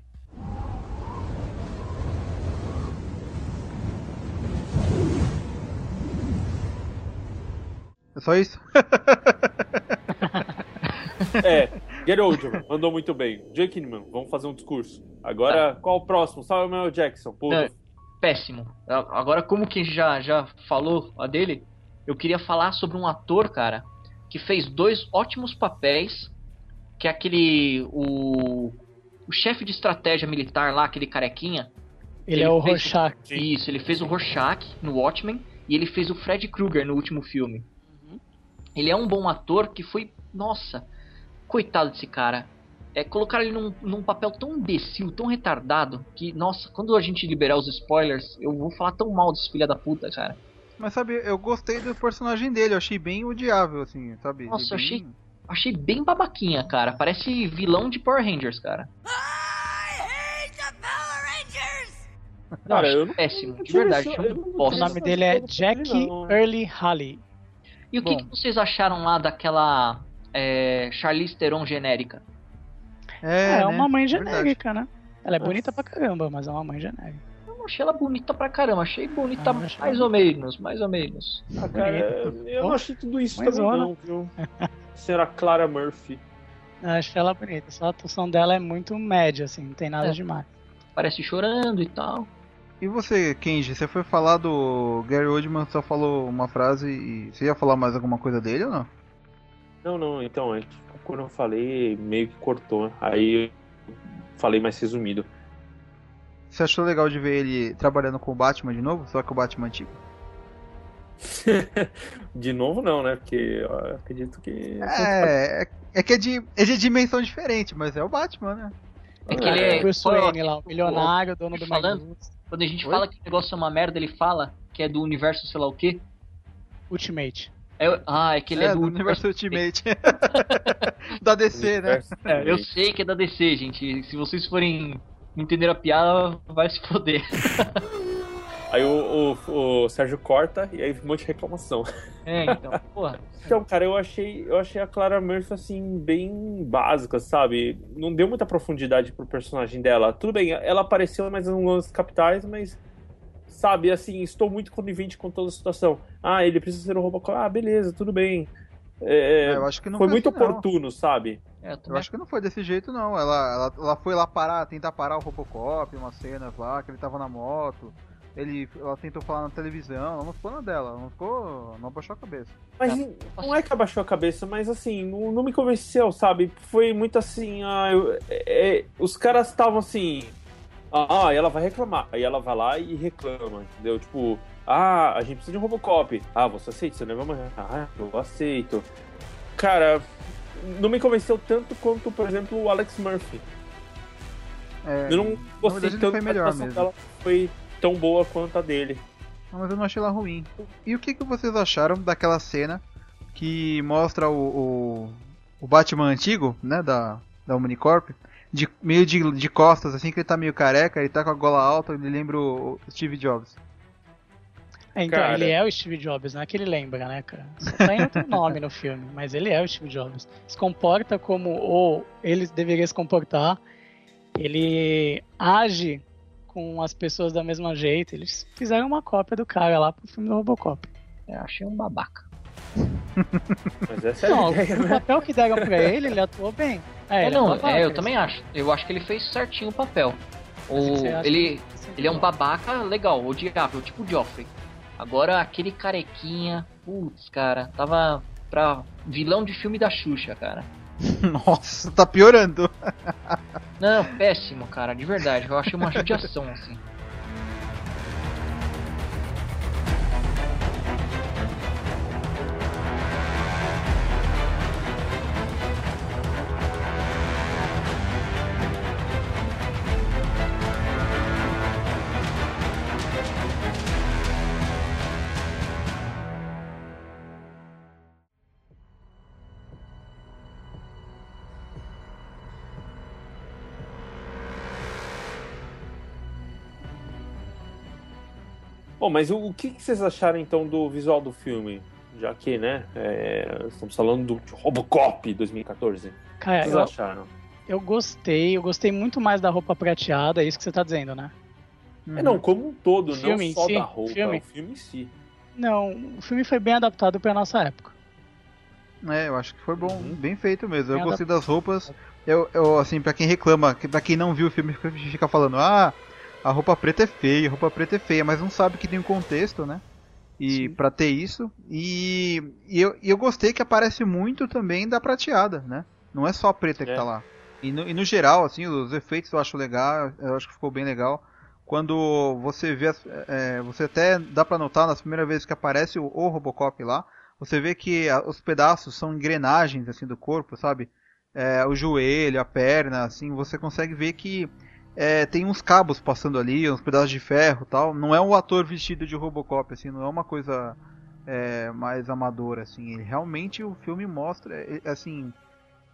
É só isso? é, Get Oldman, mandou muito bem. Jake Kinman, vamos fazer um discurso. Agora, tá. qual o próximo? Samuel Jackson, pô. É, péssimo. Agora, como que já, já falou a dele, eu queria falar sobre um ator, cara, que fez dois ótimos papéis, que é aquele... o, o chefe de estratégia militar lá, aquele carequinha. Ele, ele é o Rorschach. Isso, ele fez o Rorschach no Watchmen e ele fez o Fred Krueger no último filme. Ele é um bom ator que foi. Nossa, coitado desse cara. É, colocar ele num, num papel tão imbecil, tão retardado, que, nossa, quando a gente liberar os spoilers, eu vou falar tão mal desse filho da puta, cara. Mas sabe, eu gostei do personagem dele, eu achei bem odiável, assim, sabe? Nossa, bem... achei, achei bem babaquinha, cara. Parece vilão de Power Rangers, cara. Cara, eu não, péssimo, de verdade. o nome dele é Jack Early Holly. E o que, que, vocês acharam lá daquela é, Charlize Theron genérica? É, é né? uma mãe genérica, Verdade. né? Ela é bonita pra caramba, mas é uma mãe genérica. Eu não achei ela bonita pra caramba, achei bonita ah, mais ou menos, mais ou menos. Ah, cara, eu não achei tudo isso também não, viu? Será Clara Murphy. Eu achei ela bonita, só a atuação dela é muito média, assim, não tem nada é. demais. Parece chorando e tal. E você, Kenji, você foi falar do Gary Oldman, só falou uma frase e você ia falar mais alguma coisa dele ou não? Não, não, então, é quando eu falei, meio que cortou. Aí eu falei mais resumido. Você achou legal de ver ele trabalhando com o Batman de novo? Só que o Batman antigo? de novo não, né? Porque eu acredito que. É, é, é que é de, é de dimensão diferente, mas é o Batman, né? É que ele é. Bruce Wayne lá, o milionário, dono do falando, quando a gente Oi? fala que o negócio é uma merda, ele fala que é do universo sei lá o quê. Ultimate. É, ah, é que ele é, é do, do universo Ultimate. da DC, né? É, eu sei que é da DC, gente. Se vocês forem entender a piada, vai se foder. Aí o, o, o, Sérgio corta e aí um monte de reclamação. É, então, porra. Então, cara, eu achei, eu achei a Clara Murphy, assim, bem básica, sabe? Não deu muita profundidade pro personagem dela. Tudo bem, ela apareceu mais nos capitais, mas, sabe, assim, estou muito conivente com toda a situação. Ah, ele precisa ser um Robocop. Ah, beleza, tudo bem. É, é, eu acho que não foi, foi muito assim, oportuno, não. sabe? É, eu, eu acho que não foi desse jeito, não. Ela, ela, ela foi lá parar, tentar parar o Robocop, umas cenas lá, que ele tava na moto. Ele, ela tentou falar na televisão, ela não ficou na dela, não ficou. não abaixou a cabeça. Mas não é que abaixou a cabeça, mas assim, não, não me convenceu, sabe? Foi muito assim, ah, eu, é, é os caras estavam assim. Ah, ela vai reclamar. Aí ela vai lá e reclama, entendeu? Tipo, ah, a gente precisa de um Robocop. Ah, você aceita? Você leva amanhã. Ah, eu aceito. Cara, não me convenceu tanto quanto, por exemplo, o Alex Murphy. É, eu não gostei tanto foi melhor mesmo. dela foi tão boa quanto a dele. Não, mas eu não achei ela ruim. E o que, que vocês acharam daquela cena que mostra o, o, o Batman antigo, né, da, da Omnicorp, de, meio de, de costas, assim, que ele tá meio careca, ele tá com a gola alta, ele lembra o Steve Jobs. É, então, cara... ele é o Steve Jobs, não é que ele lembra, né, cara? Só tem outro nome no filme, mas ele é o Steve Jobs. Se comporta como ou ele deveria se comportar, ele age com as pessoas da mesma jeito. Eles fizeram uma cópia do cara lá pro filme do Robocop. Eu achei um babaca. Mas essa é não, ideia, o né? papel que deram pra ele, ele atuou bem. É, é não, é, eu também acho. Eu acho que ele fez certinho o papel. O, ele, ele é um babaca legal, odiável, tipo o Joffrey. Agora aquele carequinha, putz, cara, tava pra vilão de filme da Xuxa, cara. Nossa, tá piorando. Não, péssimo, cara, de verdade. Eu achei uma judiação, assim. Bom, mas o, o que, vocês acharam então do visual do filme? Já que, né, é, estamos falando do Robocop 2014. Cara, o que vocês eu, acharam? Eu gostei, eu gostei muito mais da roupa prateada, é isso que você está dizendo, né? É, não, como um todo, não só si, da roupa, filme. o filme em si. Não, o filme foi bem adaptado para nossa época. É, eu acho que foi bom, uhum. bem feito mesmo. Bem eu gostei das roupas. Eu, eu assim, para quem reclama, para quem não viu o filme, fica falando, ah, a roupa preta é feia, a roupa preta é feia, mas não sabe que tem um contexto, né? E para ter isso. E, e, eu, e eu gostei que aparece muito também da prateada, né? Não é só a preta que é. tá lá. E no, e no, geral, assim, os efeitos eu acho legal, eu acho que ficou bem legal. Quando você vê, é, você até dá para notar nas primeiras vezes que aparece o, o Robocop lá, você vê que a, os pedaços são engrenagens assim do corpo, sabe? É, o joelho, a perna, assim, você consegue ver que é, tem uns cabos passando ali, uns pedaços de ferro tal. Não é um ator vestido de Robocop, assim, não é uma coisa é, mais amadora, assim. Ele, realmente o filme mostra, é, é, assim,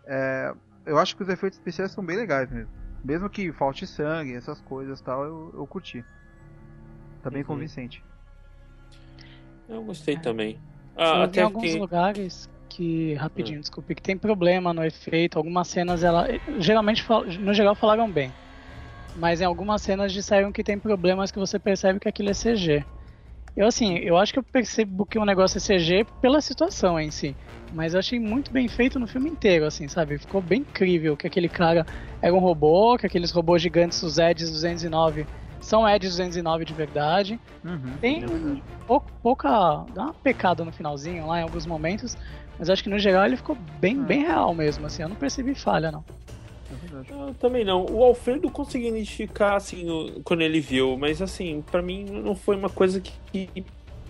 é, eu acho que os efeitos especiais são bem legais mesmo. Mesmo que falte sangue, essas coisas tal, eu, eu curti. Tá bem uhum. convincente. Eu gostei também. Ah, até alguns que... lugares que rapidinho, hum. desculpe, que tem problema no efeito, algumas cenas ela geralmente no geral falaram bem mas em algumas cenas disseram que tem problemas que você percebe que aquilo é CG. Eu assim, eu acho que eu percebo que o negócio é CG pela situação em si, mas eu achei muito bem feito no filme inteiro, assim, sabe? Ficou bem incrível que aquele cara era um robô, que aqueles robôs gigantes, os Eds 209, são Eds 209 de verdade. Uhum, tem um, pouco, pouca. dá uma pecada no finalzinho lá em alguns momentos, mas acho que no geral ele ficou bem, uhum. bem real mesmo, assim, eu não percebi falha não. É também não. O Alfredo conseguiu identificar, assim, no, quando ele viu, mas, assim, para mim não foi uma coisa que, que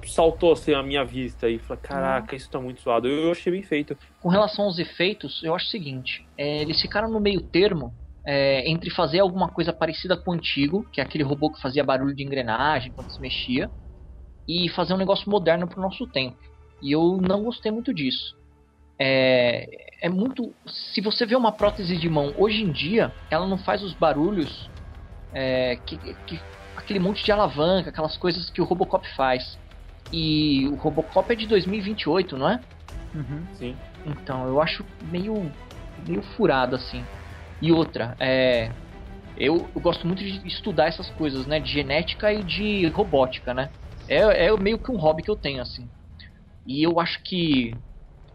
saltou, assim, a minha vista e falei, caraca, isso tá muito zoado. Eu, eu, achei bem feito. Com relação aos efeitos, eu acho o seguinte, é, eles ficaram no meio termo é, entre fazer alguma coisa parecida com o antigo, que é aquele robô que fazia barulho de engrenagem quando se mexia, e fazer um negócio moderno pro nosso tempo. E eu não gostei muito disso é, é muito. Se você vê uma prótese de mão hoje em dia, ela não faz os barulhos é, que, que aquele monte de alavanca, aquelas coisas que o Robocop faz. E o Robocop é de 2028, não é? Uhum. Sim. Então, eu acho meio, meio furado assim. E outra, é. Eu, eu gosto muito de estudar essas coisas, né? De genética e de robótica, né? É, é meio que um hobby que eu tenho, assim. E eu acho que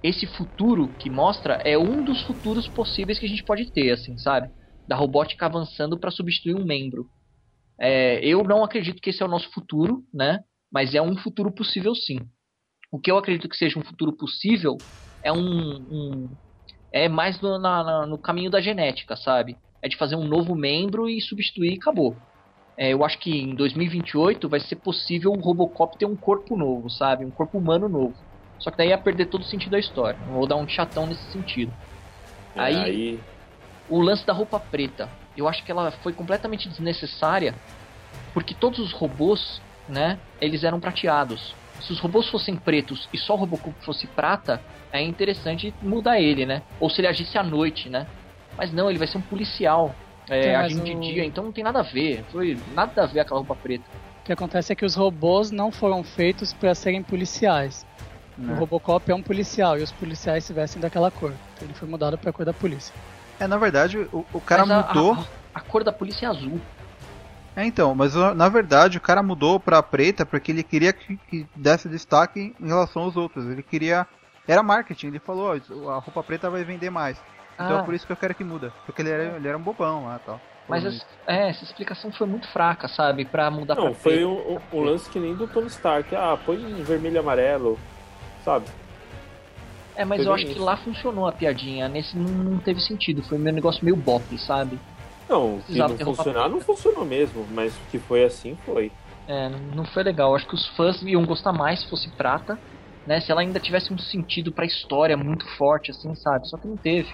esse futuro que mostra é um dos futuros possíveis que a gente pode ter, assim, sabe? Da robótica avançando para substituir um membro. É, eu não acredito que esse é o nosso futuro, né? Mas é um futuro possível sim. O que eu acredito que seja um futuro possível é um, um é mais no, na, no caminho da genética, sabe? É de fazer um novo membro e substituir e acabou. É, eu acho que em 2028 vai ser possível o Robocop ter um corpo novo, sabe? Um corpo humano novo. Só que daí ia perder todo o sentido da história. Vou dar um chatão nesse sentido. É, aí, aí, o lance da roupa preta. Eu acho que ela foi completamente desnecessária, porque todos os robôs, né, eles eram prateados. Se os robôs fossem pretos e só o Robocop fosse prata, é interessante mudar ele, né? Ou se ele agisse à noite, né? Mas não, ele vai ser um policial, é, agindo o... de dia, então não tem nada a ver. Foi nada a ver aquela roupa preta. O que acontece é que os robôs não foram feitos para serem policiais. Né? O Robocop é um policial e os policiais se vestem daquela cor. Então ele foi mudado pra cor da polícia. É, na verdade, o, o cara a, mudou. A, a, cor da polícia é azul. É, então, mas na verdade o cara mudou pra preta porque ele queria que, que desse destaque em relação aos outros. Ele queria. Era marketing, ele falou: a roupa preta vai vender mais. Então é ah. é por isso que eu quero que muda. Porque ele era, ele era um bobão lá e tal. Mas essa, é, essa explicação foi muito fraca, sabe? Pra mudar Não, pra foi um, um, lance que nem do Tony Stark. Ah, põe vermelho e amarelo sabe? É, mas eu acho isso. que lá funcionou a piadinha. Nesse não, teve sentido. Foi um negócio meio bop, sabe? Não, se não funcionar, não funcionou mesmo. Mas que foi assim, foi. É, não foi legal. Acho que os fãs iam gostar mais se fosse prata, né? Se ela ainda tivesse um sentido pra história muito forte, assim, sabe? Só que não teve.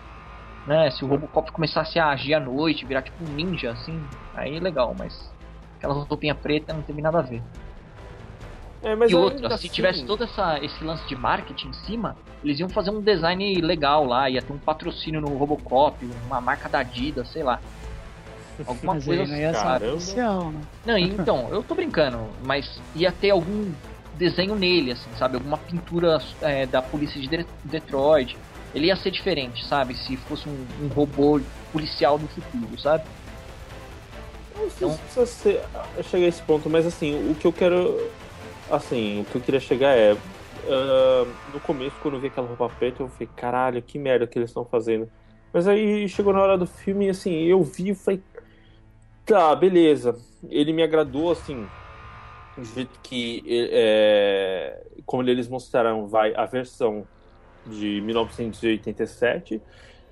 Né? Se o Robocop começasse a agir à noite, virar tipo um ninja, assim, aí legal, mas aquela roupinha preta não teve nada a ver. É, e outra, se assim... tivesse todo essa, esse lance de marketing em cima, eles iam fazer um design legal lá, ia ter um patrocínio no Robocop, uma marca da Adidas, sei lá. Alguma mas coisa não ia assim. né? Não, então, eu tô brincando, mas ia ter algum desenho nele, assim, sabe? Alguma pintura é, da polícia de Detroit. Ele ia ser diferente, sabe? Se fosse um, um robô policial do futuro, sabe? Não sei então... se precisa ser, chegar a esse ponto, mas assim, o que eu quero assim, o que eu queria chegar é. Uh, no começo, quando eu vi aquela roupa preta, eu falei, caralho, que merda que eles estão fazendo. Mas aí chegou na hora do filme e assim, eu vi e falei, tá, beleza. Ele me agradou, assim, do jeito que. É, como eles mostraram, vai a versão de 1987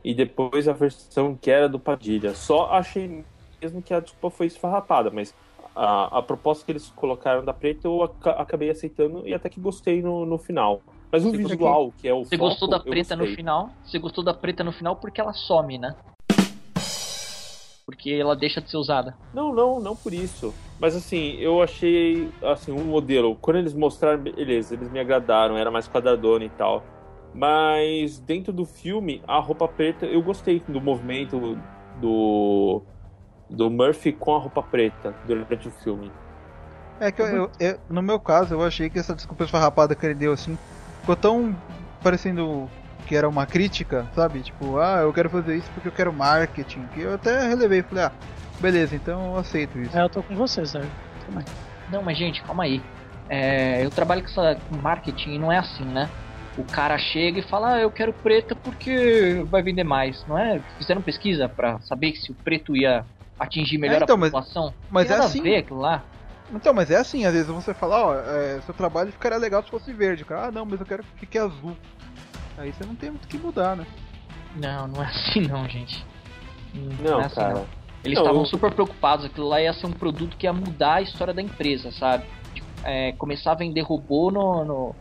e depois a versão que era do Padilha. Só achei mesmo que a desculpa foi esfarrapada, mas a, a proposta que eles colocaram da preta eu acabei aceitando e até que gostei no, no final. Mas o você visual, que é o Você foco, gostou da preta no final? Você gostou da preta no final porque ela some, né? Porque ela deixa de ser usada. Não, não, não por isso. Mas assim, eu achei assim, um modelo. Quando eles mostraram, beleza, eles me agradaram, era mais quadradona e tal. Mas dentro do filme, a roupa preta, eu gostei do movimento do do Murphy com a roupa preta durante o filme. É que eu, eu, eu, no meu caso, eu achei que essa desculpa esfarrapada que ele deu assim ficou tão parecendo que era uma crítica, sabe? Tipo, ah, eu quero fazer isso porque eu quero marketing. Que eu até relevei e falei, ah, beleza, então eu aceito isso. É, eu tô com você, Sérgio. Também. Não, mas gente, calma aí. É, eu trabalho com, essa, com marketing e não é assim, né? O cara chega e fala, ah, eu quero preta porque vai vender mais, não é? Fizeram pesquisa para saber se o preto ia atingir melhor é, então, a população. Mas, mas é assim. ver aquilo lá. Então, mas é assim, às vezes você fala, ó, é, seu trabalho ficaria legal se fosse verde. Cara, ah, não, mas eu quero que fique azul. Aí você não tem muito que mudar, né? Não, não é assim não, gente. Não, não é assim, cara. Não. Eles estavam super preocupados, aquilo lá ia ser um produto que ia mudar a história da empresa, sabe? Tipo, é, começar a vender robô no, no,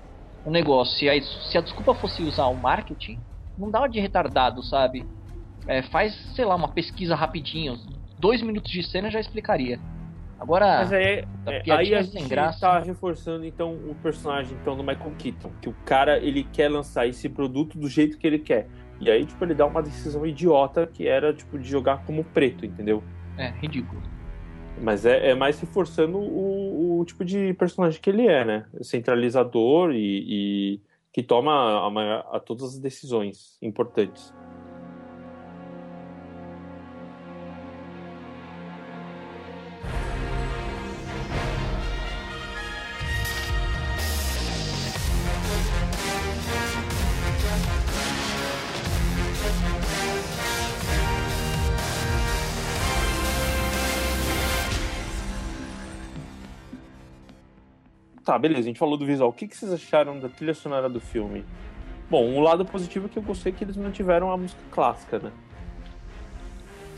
no negócio. Se a, se a desculpa fosse usar o marketing, não dá de retardado, sabe? É, faz, sei lá, uma pesquisa rapidinho, dois minutos de cena já explicaria. Agora, Mas aí, é, aí a gente graça. tá reforçando então o personagem então do Michael Keaton, que o cara ele quer lançar esse produto do jeito que ele quer. E aí tipo ele dá uma decisão idiota que era tipo de jogar como preto, entendeu? É, ridículo. Mas é, é mais reforçando o, o, tipo de personagem que ele é, né? Centralizador e, e que toma a, a, todas as decisões importantes. Tá, beleza, a gente falou do visual. O que, que vocês acharam da trilha sonora do filme? Bom, um lado positivo é que eu gostei que eles mantiveram a música clássica, né?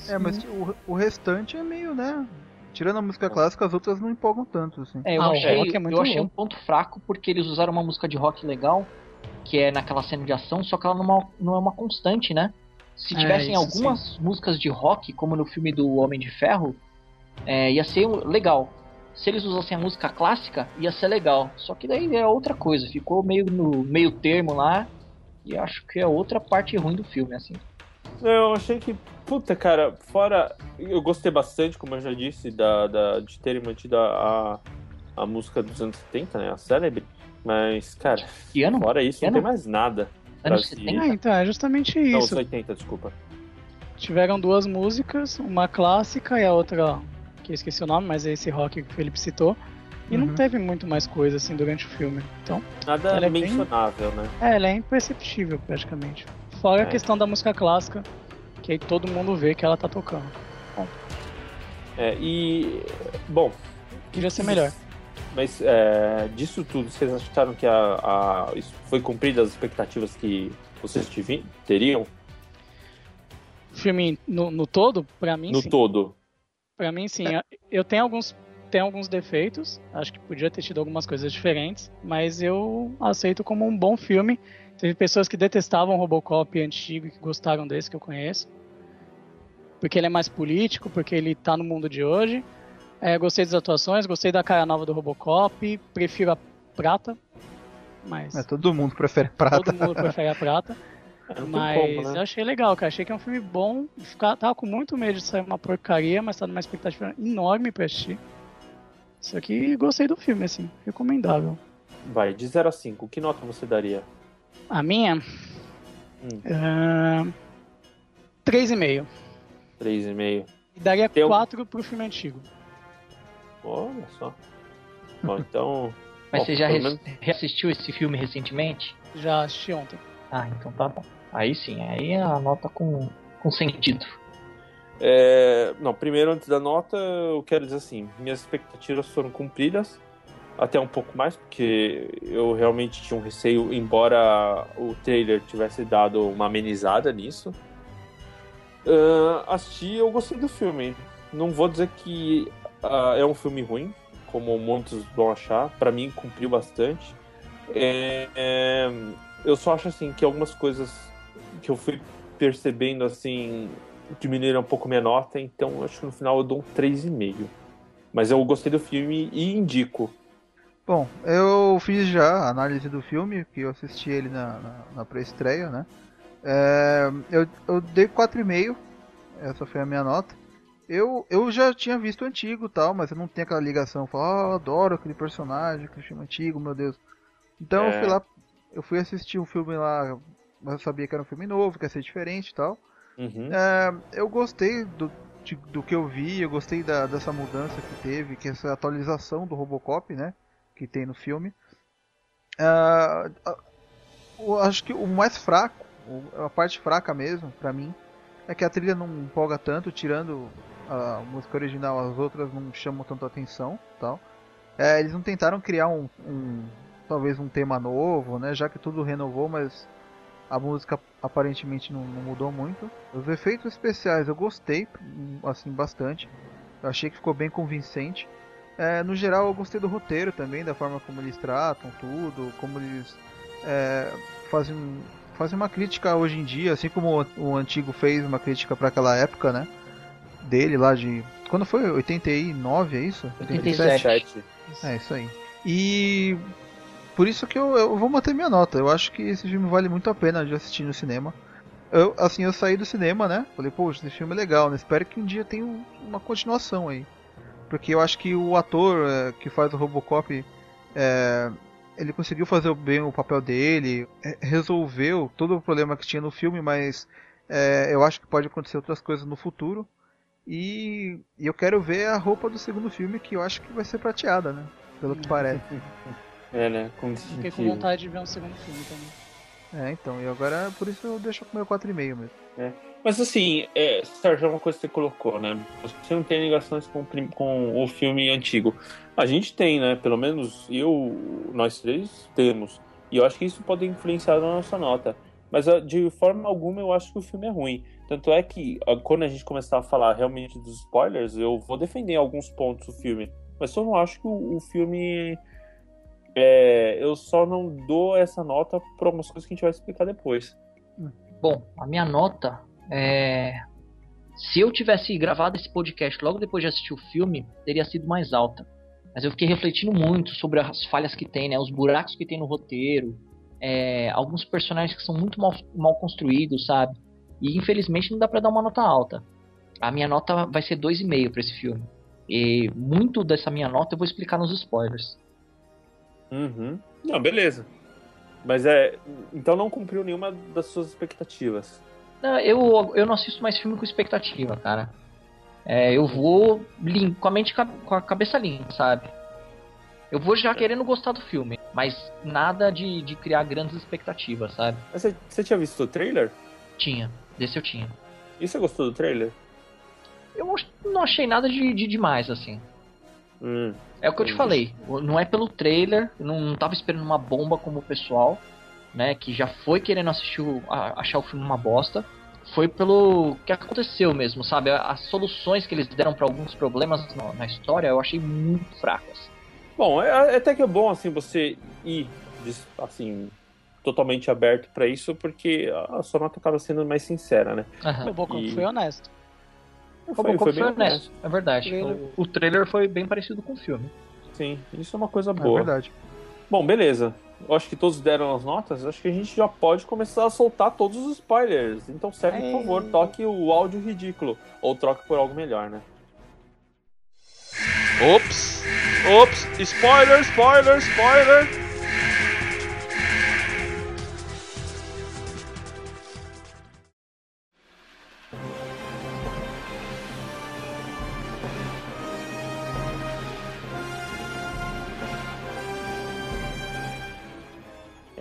É, mas o, o restante é meio, né? Tirando a música clássica, as outras não empolgam tanto, assim. É, eu ah, achei, é eu achei um ponto fraco porque eles usaram uma música de rock legal, que é naquela cena de ação, só que ela não é uma, não é uma constante, né? Se é, tivessem é, algumas sim. músicas de rock, como no filme do Homem de Ferro, é, ia ser legal se eles usassem a música clássica, ia ser legal. Só que daí é outra coisa, ficou meio no meio termo lá, e acho que é outra parte ruim do filme, assim. Eu achei que, puta, cara, fora. Eu gostei bastante, como eu já disse, da, da, de terem mantido a, a música dos anos 70, né? A célebre. Mas, cara, que ano? fora isso, que não ano? tem mais nada. Anos 70? Ah, então, é justamente isso. Não, os 80, desculpa. Tiveram duas músicas, uma clássica e a outra que eu esqueci o nome, mas é esse rock que o Felipe citou. E uhum. não teve muito mais coisa assim durante o filme. Então, Nada ela é mencionável, bem... né? É, ela é imperceptível praticamente. Fora é. a questão da música clássica, que aí todo mundo vê que ela tá tocando. Bom. É, e. Bom. Podia ser melhor. Mas é, disso tudo, vocês acharam que a, a, isso foi cumprida as expectativas que vocês teriam? Filme no, no todo, pra mim. No sim. todo. Pra mim, sim. Eu tenho alguns, tenho alguns defeitos. Acho que podia ter tido algumas coisas diferentes. Mas eu aceito como um bom filme. Teve pessoas que detestavam Robocop antigo e que gostaram desse que eu conheço. Porque ele é mais político, porque ele tá no mundo de hoje. É, gostei das atuações, gostei da cara nova do Robocop. Prefiro a prata. Mas. É, todo mundo prefere prata. Todo mundo prefere a prata. Mas como, né? eu achei legal, cara. Achei que é um filme bom. Ficar, tava com muito medo de sair uma porcaria, mas tá numa expectativa enorme pra assistir. Isso aqui gostei do filme, assim. Recomendável. Vai, de 0 a 5, que nota você daria? A minha? Hum. Uh, 3,5. 3,5. E daria Tem 4 um... pro filme antigo. Olha só. Bom, então. Mas Bom, você já menos... reassistiu esse filme recentemente? Já assisti ontem. Ah, então tá bom. Aí sim, aí a nota com, com sentido. É, não, primeiro antes da nota, eu quero dizer assim, minhas expectativas foram cumpridas, até um pouco mais, porque eu realmente tinha um receio, embora o trailer tivesse dado uma amenizada nisso. Uh, assisti, eu gostei do filme. Não vou dizer que uh, é um filme ruim, como muitos vão achar. Para mim, cumpriu bastante. É, é, eu só acho assim que algumas coisas que eu fui percebendo assim diminuíram um pouco minha nota, então acho que no final eu dou um 3,5. Mas eu gostei do filme e indico. Bom, eu fiz já a análise do filme, que eu assisti ele na, na, na pré-estreia, né? É, eu, eu dei 4,5, essa foi a minha nota. Eu, eu já tinha visto o antigo tal, mas eu não tenho aquela ligação. Falar, oh, adoro aquele personagem, aquele filme antigo, meu Deus. Então é... eu fui lá eu fui assistir um filme lá, mas eu sabia que era um filme novo, que ia ser diferente e tal. Uhum. É, eu gostei do, de, do que eu vi, eu gostei da, dessa mudança que teve, que essa atualização do Robocop, né? Que tem no filme. É, eu acho que o mais fraco, a parte fraca mesmo, pra mim, é que a trilha não empolga tanto, tirando a música original, as outras não chamam tanto atenção tal. É, eles não tentaram criar um, um, talvez um tema novo, né? Já que tudo renovou, mas a música aparentemente não, não, mudou muito. Os efeitos especiais eu gostei, assim, bastante. Eu achei que ficou bem convincente. É, no geral, eu gostei do roteiro também, da forma como eles tratam tudo, como eles é, fazem, fazem uma crítica hoje em dia, assim como o, o antigo fez uma crítica para aquela época, né? Dele lá de. Quando foi? 89, é isso? 87. 87. É, isso aí. E por isso que eu, eu vou manter minha nota. Eu acho que esse filme vale muito a pena de assistir no cinema. Eu, assim, eu saí do cinema, né? Falei, poxa, esse filme é legal, né? Espero que um dia tenha uma continuação aí. porque eu acho que o ator é, que faz o Robocop é, ele conseguiu fazer bem o papel dele, resolveu todo o problema que tinha no filme, mas é, eu acho que pode acontecer outras coisas no futuro. E, e, eu quero ver a roupa do segundo filme, que eu acho que vai ser prateada, né? Pelo que parece. É, né? Com Fiquei com vontade de ver um segundo filme também. É, então, e agora por isso eu deixo com meu 4,5 mesmo. É. Mas assim, é, Sérgio, é uma coisa que você colocou, né? Você não tem ligações com, com o filme antigo. A gente tem, né? Pelo menos eu, nós três temos. E eu acho que isso pode influenciar na nossa nota. Mas ah, de forma alguma eu acho que o filme é ruim. Tanto é que ah, quando a gente começar a falar realmente dos spoilers, eu vou defender alguns pontos do filme. Mas eu não acho que o, o filme. É, eu só não dou essa nota para algumas coisas que a gente vai explicar depois. Bom, a minha nota é. Se eu tivesse gravado esse podcast logo depois de assistir o filme, teria sido mais alta. Mas eu fiquei refletindo muito sobre as falhas que tem, né? Os buracos que tem no roteiro. É, alguns personagens que são muito mal, mal construídos, sabe? E infelizmente não dá para dar uma nota alta. A minha nota vai ser 2,5 para esse filme. E muito dessa minha nota eu vou explicar nos spoilers. Uhum. Não, beleza. Mas é. Então não cumpriu nenhuma das suas expectativas. Não, eu, eu não assisto mais filme com expectativa, cara. É, eu vou lim, com a mente com a cabeça limpa, sabe? Eu vou já querendo gostar do filme, mas nada de, de criar grandes expectativas, sabe? Você, você tinha visto o trailer? Tinha, desse eu tinha. E você gostou do trailer? Eu não achei nada de, de demais, assim. Hum, é o que eu te falei, não é pelo trailer, não, não tava esperando uma bomba como o pessoal, né, que já foi querendo assistir o, a, achar o filme uma bosta foi pelo que aconteceu mesmo, sabe? As soluções que eles deram para alguns problemas na história eu achei muito fracas. Bom, é, é, até que é bom assim você ir assim totalmente aberto para isso, porque a sua nota acaba sendo mais sincera, né? Uhum. E... foi honesto. O Bocão foi, foi, honesto, honesto, é verdade. O trailer... o trailer foi bem parecido com o filme. Sim, isso é uma coisa boa. É verdade. Bom, beleza eu acho que todos deram as notas, acho que a gente já pode começar a soltar todos os spoilers. Então, segue, por favor, toque o áudio ridículo. Ou troque por algo melhor, né? Ops! Ops! Spoiler, spoiler, spoiler!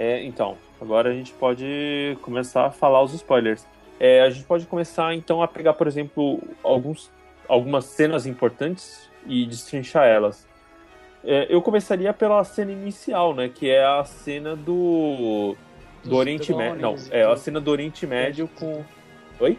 É, então, agora a gente pode começar a falar os spoilers. É, a gente pode começar então a pegar, por exemplo, alguns, algumas cenas importantes e destrinchar elas. É, eu começaria pela cena inicial, né? Que é a cena do. do Oriente Médio. Não, é a cena do Oriente Médio com. Oi?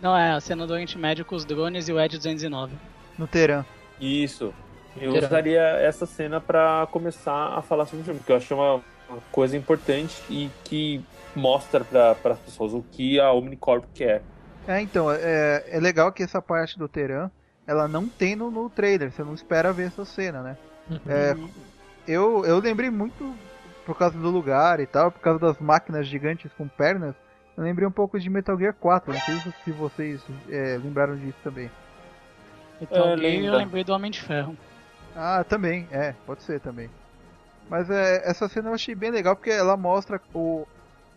Não, é a cena do Oriente Médio com os drones e o Ed 209. No Teherã. Isso. Eu usaria essa cena para começar a falar sobre o filme, porque eu acho uma uma coisa importante e que mostra para as pessoas o que a Omnicorp quer. É, então, é, é legal que essa parte do Teran ela não tem no, no trailer, você não espera ver essa cena, né? Uhum. É, eu, eu lembrei muito por causa do lugar e tal, por causa das máquinas gigantes com pernas, eu lembrei um pouco de Metal Gear 4, não sei se vocês é, lembraram disso também. Metal é, Gear eu lembrei do Homem de Ferro. Ah, também, é, pode ser também. Mas é, essa cena eu achei bem legal porque ela mostra o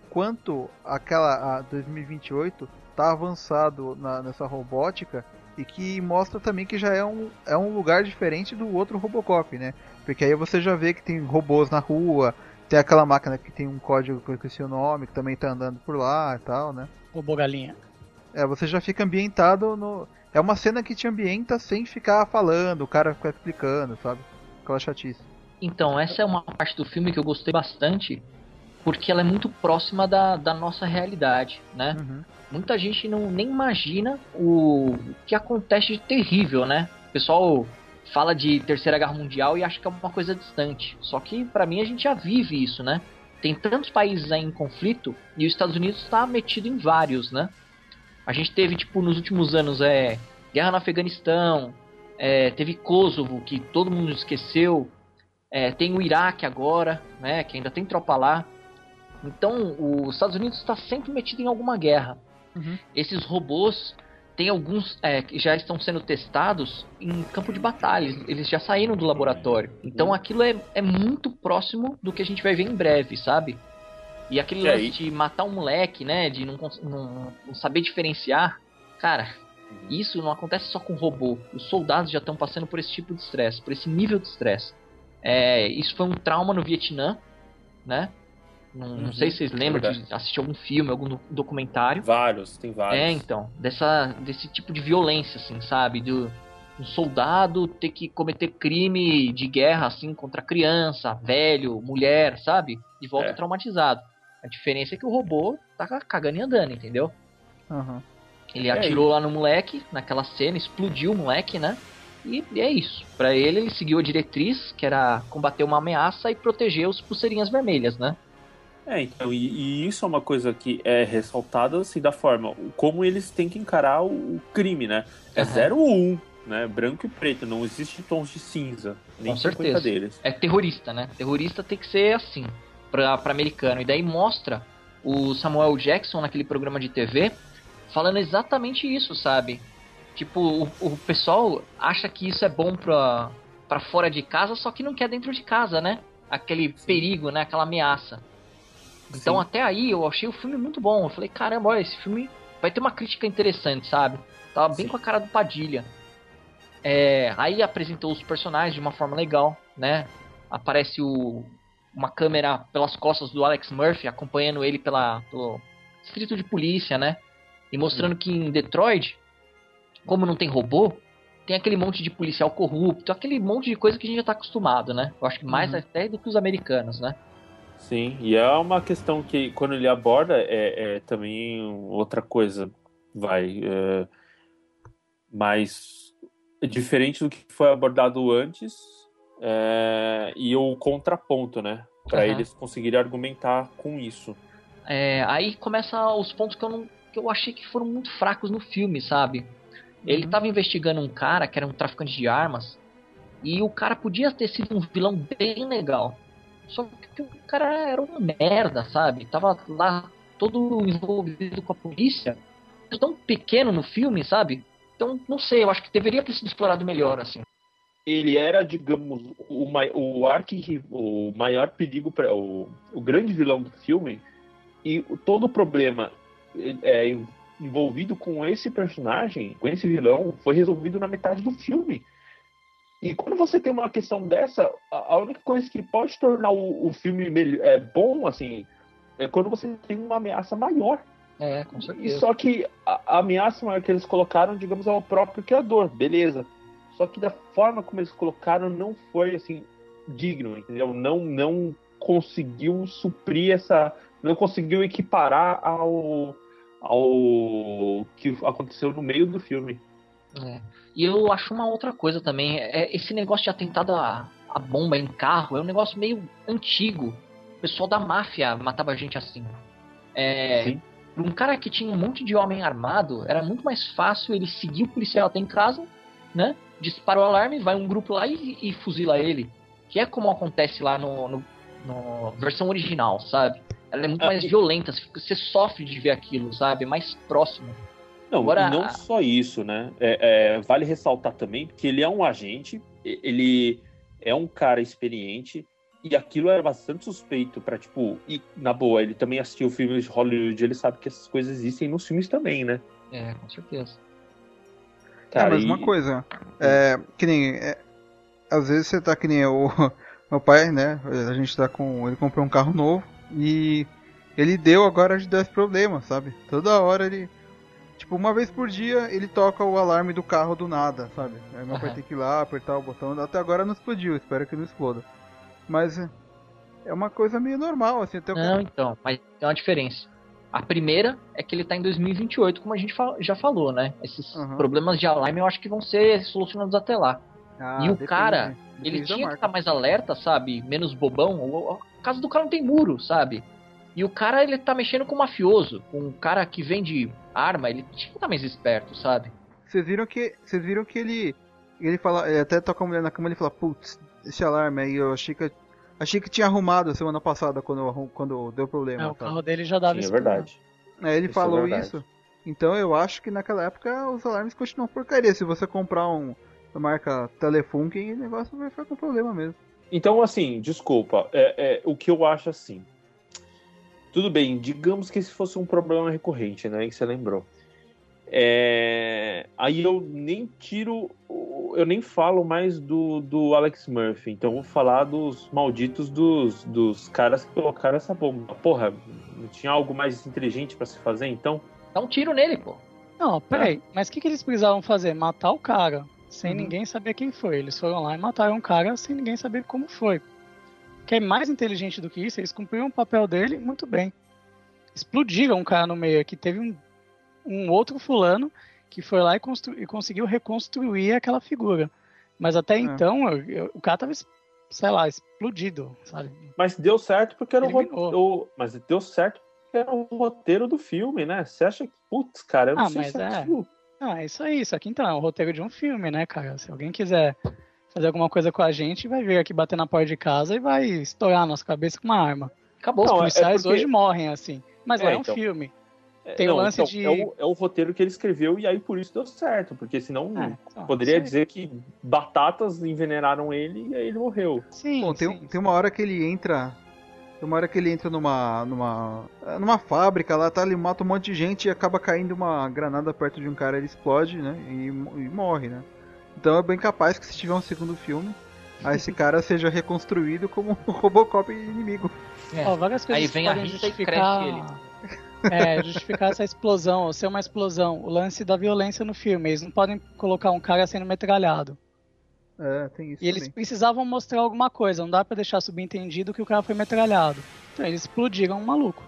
quanto aquela a 2028 tá avançado na, nessa robótica e que mostra também que já é um, é um lugar diferente do outro Robocop, né? Porque aí você já vê que tem robôs na rua, tem aquela máquina que tem um código que eu esqueci o nome, que também tá andando por lá e tal, né? Robô galinha. É, você já fica ambientado no. É uma cena que te ambienta sem ficar falando, o cara ficar explicando, sabe? Aquela chatice. Então, essa é uma parte do filme que eu gostei bastante, porque ela é muito próxima da, da nossa realidade, né? Uhum. Muita gente não nem imagina o que acontece de terrível, né? O pessoal fala de Terceira Guerra Mundial e acha que é uma coisa distante. Só que para mim a gente já vive isso, né? Tem tantos países aí em conflito e os Estados Unidos está metido em vários, né? A gente teve, tipo, nos últimos anos, é, guerra no Afeganistão, é, teve Kosovo, que todo mundo esqueceu, é, tem o Iraque agora, né, que ainda tem tropa lá. Então, os Estados Unidos está sempre metido em alguma guerra. Uhum. Esses robôs tem alguns é, que já estão sendo testados em campo de batalha. Eles já saíram do laboratório. Então aquilo é, é muito próximo do que a gente vai ver em breve, sabe? E aquele e lance de matar um moleque, né? De não, não, não saber diferenciar. Cara, uhum. isso não acontece só com robô. Os soldados já estão passando por esse tipo de estresse, por esse nível de estresse. É, isso foi um trauma no Vietnã, né? Não, uhum, não sei se vocês lembram é de assistir algum filme, algum documentário. Vários, tem vários. É, então. Dessa, desse tipo de violência, assim, sabe? Do um soldado ter que cometer crime de guerra, assim, contra criança, velho, mulher, sabe? De volta é. traumatizado. A diferença é que o robô tá cagando e andando, entendeu? Uhum. Ele é atirou lá no moleque, naquela cena, explodiu o moleque, né? E, e é isso. Para ele, ele seguiu a diretriz, que era combater uma ameaça e proteger os pulseirinhas vermelhas, né? É, então, e, e, isso é uma coisa que é ressaltada assim da forma como eles têm que encarar o, o crime, né? É 0 uhum. ou 1, um, né? Branco e preto, não existe tons de cinza, nem Com certeza. deles. É terrorista, né? Terrorista tem que ser assim, pra, pra americano. E daí mostra o Samuel Jackson naquele programa de TV falando exatamente isso, sabe? Tipo, o, o pessoal acha que isso é bom pra, pra fora de casa, só que não quer dentro de casa, né? Aquele Sim. perigo, né? Aquela ameaça. Então Sim. até aí eu achei o filme muito bom. Eu falei, caramba, olha, esse filme vai ter uma crítica interessante, sabe? Tava bem Sim. com a cara do Padilha. É, aí apresentou os personagens de uma forma legal, né? Aparece o, uma câmera pelas costas do Alex Murphy, acompanhando ele pela, pelo distrito de polícia, né? E mostrando que em Detroit, como não tem robô, tem aquele monte de policial corrupto, aquele monte de coisa que a gente já tá acostumado, né? Eu acho que mais uhum. até do que os americanos, né? Sim, e é uma questão que quando ele aborda é, é também outra coisa, vai, é, mais diferente do que foi abordado antes é, e o contraponto, né, para uhum. eles conseguirem argumentar com isso. É, aí começa os pontos que eu não, que eu achei que foram muito fracos no filme, sabe? Ele estava uhum. investigando um cara que era um traficante de armas e o cara podia ter sido um vilão bem legal. Só que o cara era uma merda, sabe? Tava lá todo envolvido com a polícia. Tão pequeno no filme, sabe? Então, não sei, eu acho que deveria ter sido explorado melhor, assim. Ele era, digamos, o, o, o maior perigo para o, o grande vilão do filme. E todo o problema é, envolvido com esse personagem, com esse vilão, foi resolvido na metade do filme. E quando você tem uma questão dessa, a única coisa que pode tornar o, o filme melhor, é, bom, assim, é quando você tem uma ameaça maior. É, com certeza. E só que a, a ameaça maior que eles colocaram, digamos, é o próprio criador, beleza. Só que da forma como eles colocaram não foi, assim, digno, entendeu? Não, não conseguiu suprir essa... Não conseguiu equiparar ao, ao que aconteceu no meio do filme. É. E eu acho uma outra coisa também. É esse negócio de atentado a, a bomba em carro é um negócio meio antigo. O pessoal da máfia matava gente assim. É, um cara que tinha um monte de homem armado, era muito mais fácil ele seguir o policial até em casa, né? Dispara o alarme, vai um grupo lá e, e fuzila ele. Que é como acontece lá no, no, no versão original, sabe? Ela é muito ah, mais violenta, você sofre de ver aquilo, sabe? É mais próximo. Não, Agora, não só isso, né? É, é, vale ressaltar também que ele é um agente, ele é um cara experiente e aquilo era bastante suspeito para tipo, e na boa, ele também assistiu filmes de Hollywood, ele sabe que essas coisas existem nos filmes também, né? É, com certeza. Cara, é, mas e... uma coisa, é, que nem, é, às vezes você tá que nem o meu pai, né? A gente tá com, ele comprou um carro novo e ele deu agora de 10 problemas, sabe? Toda hora ele Tipo, uma vez por dia ele toca o alarme do carro do nada, sabe? Aí meu pai tem que ir lá, apertar o botão. Até agora não explodiu, espero que não exploda. Mas é uma coisa meio normal, assim. Até não, então, mas tem uma diferença. A primeira é que ele tá em 2028, como a gente já falou, né? Esses uhum. problemas de alarme eu acho que vão ser solucionados até lá. Ah, e o depende, cara, depende ele tinha que estar tá mais alerta, sabe? Menos bobão. A casa do cara não tem muro, sabe? E o cara, ele tá mexendo com um mafioso, com um cara que vende arma, ele tinha que estar mais esperto, sabe? Vocês viram que. Vocês viram que ele. Ele fala. Ele até toca a mulher na cama e ele fala, putz, esse alarme aí, eu achei que. Achei que tinha arrumado semana passada quando, quando deu problema. É, o carro dele já dava Sim, é verdade. É, ele isso é falou é isso. Então eu acho que naquela época os alarmes continuam porcaria. Se você comprar um da marca Telefunken, o negócio vai ficar com problema mesmo. Então, assim, desculpa. É, é, o que eu acho assim. Tudo bem, digamos que esse fosse um problema recorrente, né? Que você lembrou. É... Aí eu nem tiro, eu nem falo mais do, do Alex Murphy, então vou falar dos malditos dos, dos caras que colocaram essa bomba. Porra, não tinha algo mais inteligente para se fazer então? Dá um tiro nele, pô. Não, peraí, ah. mas o que, que eles precisavam fazer? Matar o cara, sem uhum. ninguém saber quem foi. Eles foram lá e mataram o cara sem ninguém saber como foi. Que é mais inteligente do que isso, eles cumpriram o papel dele muito bem. Explodiram um cara no meio que teve um um outro fulano que foi lá e, e conseguiu reconstruir aquela figura. Mas até é. então, eu, eu, o cara tava, sei lá, explodido, sabe? Mas deu certo porque era o, Mas deu certo porque era o roteiro do filme, né? Você acha que, putz, cara, eu não ah, sei mas se é. Ah, é isso aí, isso aqui então é o roteiro de um filme, né, cara? Se alguém quiser fazer alguma coisa com a gente, vai vir aqui bater na porta de casa e vai estourar a nossa cabeça com uma arma. Acabou. Os é policiais é porque... hoje morrem assim. Mas é, é um então. filme. Tem não, o lance então, de. É o, é o, roteiro que ele escreveu e aí por isso deu certo. Porque senão é, então, poderia dizer que batatas envenenaram ele e aí ele morreu. Sim. Bom, tem, sim. tem uma hora que ele entra. Tem uma hora que ele entra numa. numa. numa fábrica lá, tá? Ele mata um monte de gente e acaba caindo uma granada perto de um cara, ele explode, né? E, e morre, né? Então é bem capaz que se tiver um segundo filme, aí esse cara seja reconstruído como um Robocop inimigo. É. Oh, aí vem a Rita e cresce ele. É, justificar essa explosão, ou ser uma explosão. O lance da violência no filme. Eles não podem colocar um cara sendo metralhado. É, tem isso. E também. eles precisavam mostrar alguma coisa, não dá para deixar subentendido que o cara foi metralhado. Então eles explodiram um maluco.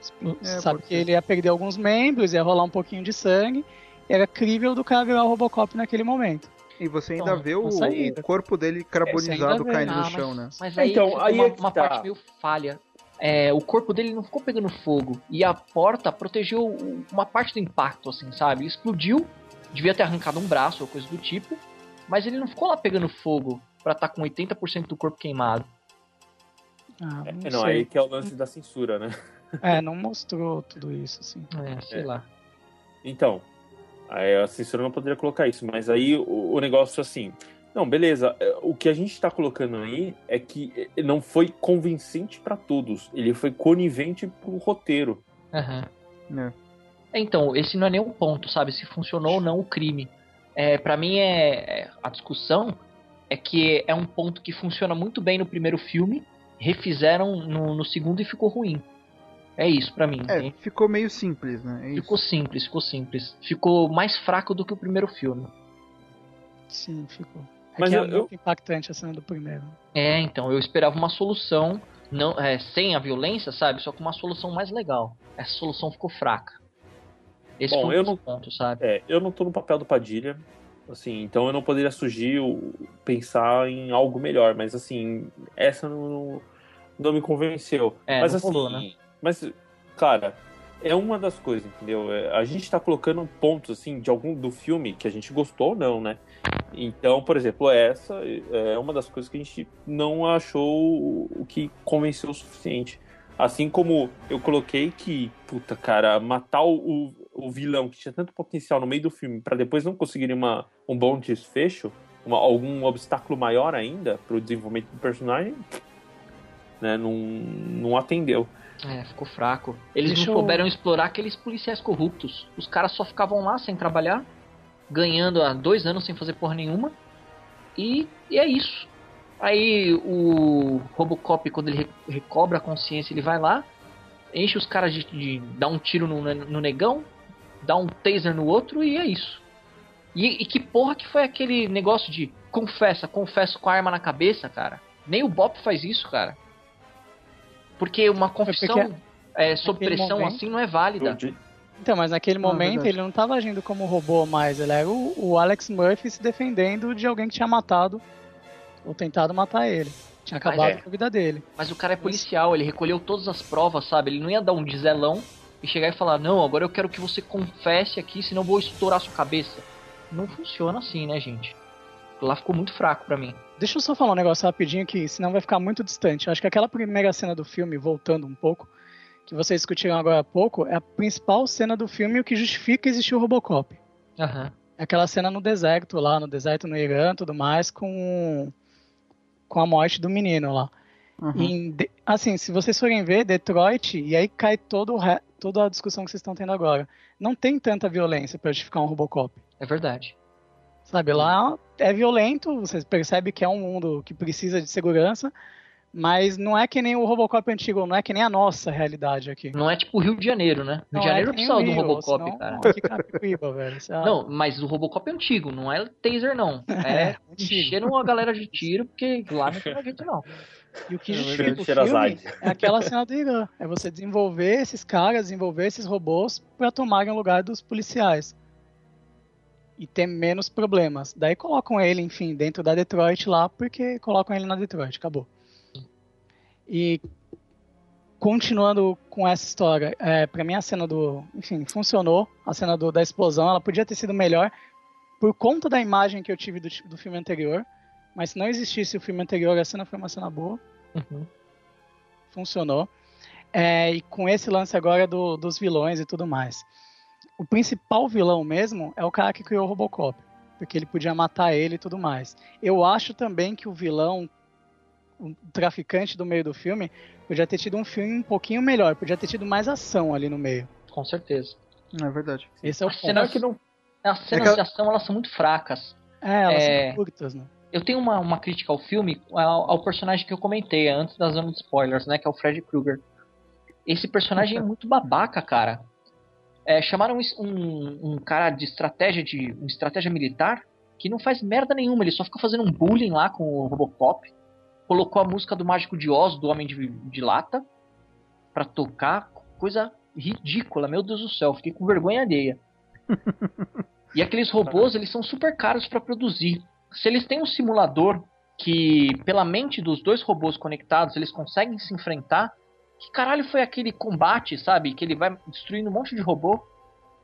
Expl é, Sabe que ele ia perder alguns membros, ia rolar um pouquinho de sangue. Era crível do cara virar o Robocop naquele momento. E você ainda então, vê o, o, corpo dele carbonizado caindo ah, no chão, mas, né? Mas aí então, aí uma, é uma tá. parte meio falha é, o corpo dele não ficou pegando fogo. E a porta protegeu uma parte do impacto, assim, sabe? Explodiu, devia ter arrancado um braço ou coisa do tipo, mas ele não ficou lá pegando fogo para estar tá com 80% do corpo queimado. Ah, não, é, não aí que é o lance da censura, né? É, não mostrou tudo isso, assim. É, sei é. lá. Então, a censura não poderia colocar isso, mas aí o, o negócio assim, não, beleza. É, o que a gente está colocando aí é que é, não foi convincente para todos. Ele foi conivente pro roteiro. Uhum. É. Então, esse não é nenhum ponto, sabe? Se funcionou ou não o crime. É, para mim, é, é, a discussão é que é um ponto que funciona muito bem no primeiro filme, refizeram no, no segundo e ficou ruim. É isso para mim. É, ficou meio simples, né? É ficou simples, ficou simples. Ficou mais fraco do que o primeiro filme. Sim, ficou. É Mas é eu, muito impactante a cena do primeiro. É, então, eu esperava uma solução não é, sem a violência, sabe? Só com uma solução mais legal. Essa solução ficou fraca. Esse Bom, eu não, ponto, sabe? É, eu não tô no papel do Padilha, assim, então eu não poderia surgir pensar em algo melhor, mas assim, essa não, não me convenceu. É, mas assim, rolou, né? mas cara, é uma das coisas, entendeu? É, a gente tá colocando pontos assim de algum do filme que a gente gostou ou não, né? Então, por exemplo, essa é uma das coisas que a gente não achou o que convenceu o suficiente. Assim como eu coloquei que, puta, cara, matar o, o vilão que tinha tanto potencial no meio do filme para depois não conseguir uma, um bom desfecho, uma, algum obstáculo maior ainda pro desenvolvimento do personagem, né, não, não atendeu. É, ficou fraco. Eles Deixa não souberam eu... explorar aqueles policiais corruptos. Os caras só ficavam lá sem trabalhar ganhando há dois anos sem fazer porra nenhuma. E, e é isso. Aí o Robocop, quando ele recobra a consciência, ele vai lá, enche os caras de, de dar um tiro no, no negão, dá um taser no outro e é isso. E, e, que porra que foi aquele negócio de confessa, confesso com a arma na cabeça, cara? Nem o Bop faz isso, cara. Porque uma confissão é, porque é, sob pressão momento, assim não é válida. Então, mas naquele ah, momento ele não estava agindo como robô mais, ele era o, o, Alex Murphy se defendendo de alguém que tinha matado ou tentado matar ele. Tinha acabado é. com a vida dele. Mas o cara é policial, ele recolheu todas as provas, sabe? Ele não ia dar um dizelão e chegar e falar: Não, agora eu quero que você confesse aqui, senão eu vou estourar sua cabeça. Não funciona assim, né, gente? Lá ficou muito fraco para mim. Deixa eu só falar um negócio rapidinho que senão vai ficar muito distante. Acho que aquela primeira cena do filme, voltando um pouco, que vocês discutiram agora há pouco, é a principal cena do filme o que justifica existir o Robocop. Uhum. É aquela cena no deserto lá, no deserto no Irã tudo mais, com, com a morte do menino lá. Uhum. assim, se vocês forem ver, Detroit, e aí cai todo re, toda a discussão que vocês estão tendo agora. Não tem tanta violência para justificar um Robocop. É verdade. Sabe, lá é violento, você percebe que é um mundo que precisa de segurança, mas não é que nem o Robocop antigo, não é que nem a nossa realidade aqui. Não é tipo o Rio de Janeiro, né? Rio não de Janeiro é precisa do Robocop, senão, cara. Capicuíba, velho. Não, mas o Robocop é antigo, não é taser, não. É, encheram a galera de tiro, porque lá não tem jeito, não. E o que justifica o filme é aquela cena do Irã. É você desenvolver esses caras, desenvolver esses robôs para tomarem o lugar dos policiais. E ter menos problemas. Daí colocam ele, enfim, dentro da Detroit lá, porque colocam ele na Detroit, acabou. E continuando com essa história, é, para mim a cena do, enfim, funcionou. A cena do, da explosão, ela podia ter sido melhor por conta da imagem que eu tive do, do filme anterior. Mas se não existisse o filme anterior, a cena foi uma cena boa. Uhum. Funcionou. É, e com esse lance agora do, dos vilões e tudo mais. O principal vilão mesmo é o cara que criou o Robocop. Porque ele podia matar ele e tudo mais. Eu acho também que o vilão o traficante do meio do filme, podia ter tido um filme um pouquinho melhor, podia ter tido mais ação ali no meio. Com certeza. É verdade. Esse é o as cenas, que não... as cenas é que... de ação elas são muito fracas. É, elas é... são curtas, né? Eu tenho uma, uma crítica ao filme, ao, ao, personagem que eu comentei antes da zona de spoilers, né? Que é o Fred Krueger. Esse personagem é muito babaca, cara. É, chamaram um, um, cara de estratégia de uma estratégia militar que não faz merda nenhuma, ele só fica fazendo um bullying lá com o Robocop colocou a música do Mágico de Oz, do Homem de, de Lata, para tocar, coisa ridícula, meu Deus do céu, fiquei com vergonha alheia. e aqueles robôs, eles são super caros para produzir. Se eles têm um simulador que, pela mente dos dois robôs conectados, eles conseguem se enfrentar, que caralho foi aquele combate, sabe? Que ele vai destruindo um monte de robô.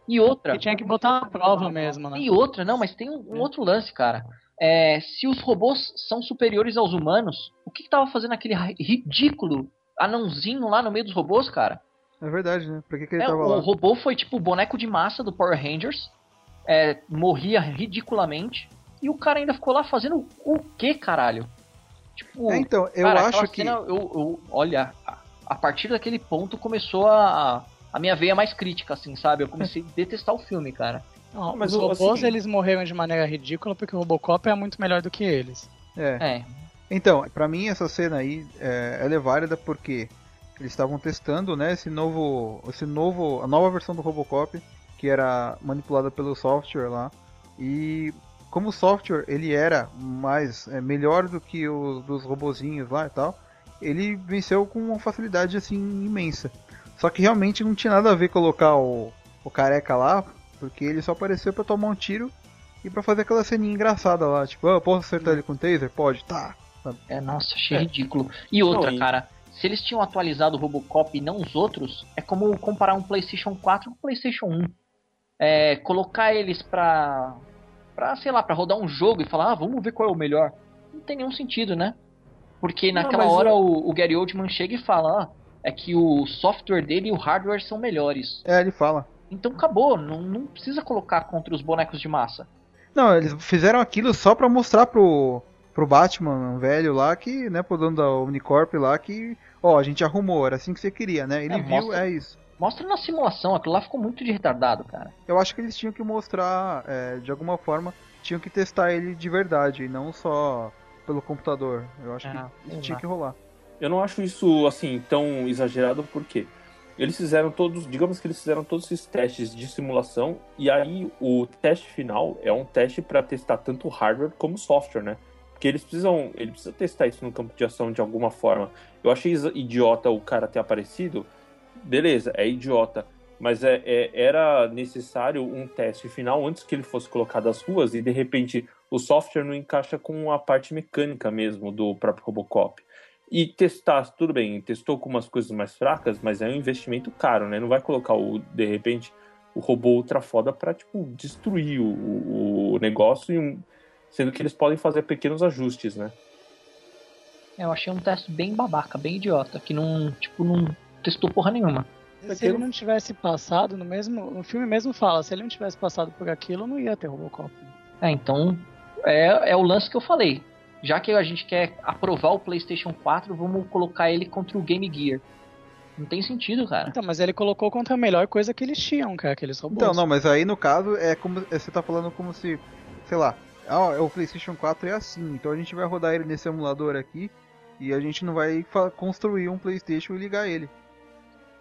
E outra. Que tinha que botar a prova mesmo, né? E outra, não, mas tem um, um outro lance, cara é, se os robôs são superiores aos humanos, o que, que tava fazendo aquele ridículo anãozinho lá no meio dos robôs, cara? É verdade, né? Por que, que ele é, tava o lá? O robô foi tipo o boneco de massa do Power Rangers, é, morria ridiculamente, e o cara ainda ficou lá fazendo o que, caralho? Tipo, é, então, eu cara, acho que. Cena, eu, eu, olha, a, a, partir daquele ponto começou a, a minha veia mais crítica, assim, sabe? Eu comecei a detestar o filme, cara. Não, mas os robôs assim... eles morreram de maneira ridícula porque o Robocop é muito melhor do que eles. É. é. Então, para mim essa cena aí é, ela é válida porque eles estavam testando, né, esse novo, esse novo, a nova versão do Robocop que era manipulada pelo software lá e como o software ele era mais é, melhor do que o dos robozinhos lá e tal, ele venceu com uma facilidade assim imensa. Só que realmente não tinha nada a ver colocar o, o careca lá, porque ele só apareceu para tomar um tiro e para fazer aquela ceninha engraçada lá. Tipo, oh, posso acertar ele com taser? Pode, tá. É, nossa, achei é. ridículo. E outra, não, cara, se eles tinham atualizado o Robocop e não os outros, é como comparar um PlayStation 4 com um PlayStation 1. É, colocar eles pra, pra, sei lá, pra rodar um jogo e falar, ah, vamos ver qual é o melhor. Não tem nenhum sentido, né? Porque naquela não, hora eu... o, o, Gary Oldman chega e fala, ah, é que o software dele e o hardware são melhores. É, ele fala. Então acabou, não, não precisa colocar contra os bonecos de massa. Não, eles fizeram aquilo só pra mostrar pro, pro Batman velho lá que, né, pro dono da Omnicorp lá que, ó, a gente arrumou, era assim que você queria, né? Ele é, viu, mostra, é isso. Mostra na simulação, aquilo lá ficou muito de retardado, cara. Eu acho que eles tinham que mostrar, é, de alguma forma, tinham que testar ele de verdade, e não só pelo computador. Eu acho é, que isso tinha que rolar. Eu não acho isso, assim, tão exagerado, porque eles fizeram todos, digamos que eles fizeram todos esses testes de simulação e aí o teste final é um teste para testar tanto hardware como software, né? Porque eles precisam, ele precisa testar isso no campo de ação de alguma forma. Eu achei idiota o cara ter aparecido, beleza, é idiota, mas é, é, era necessário um teste final antes que ele fosse colocado às ruas e de repente o software não encaixa com a parte mecânica mesmo do próprio Robocop. E testar, tudo bem, testou com umas coisas mais fracas, mas é um investimento caro, né? Não vai colocar o, de repente, o robô ultra foda pra, tipo, destruir o, o negócio, sendo que eles podem fazer pequenos ajustes, né? É, eu achei um teste bem babaca, bem idiota, que não, tipo, não testou porra nenhuma. Se ele não tivesse passado no mesmo. No filme mesmo fala, se ele não tivesse passado por aquilo, não ia ter Robocop. É, então. É, é o lance que eu falei. Já que a gente quer aprovar o PlayStation 4, vamos colocar ele contra o Game Gear. Não tem sentido, cara. Então, mas ele colocou contra a melhor coisa que eles tinham, cara, aqueles robôs. Então, não, mas aí no caso é como. É, você tá falando como se. Sei lá. Ah, o PlayStation 4 é assim. Então a gente vai rodar ele nesse emulador aqui. E a gente não vai construir um PlayStation e ligar ele.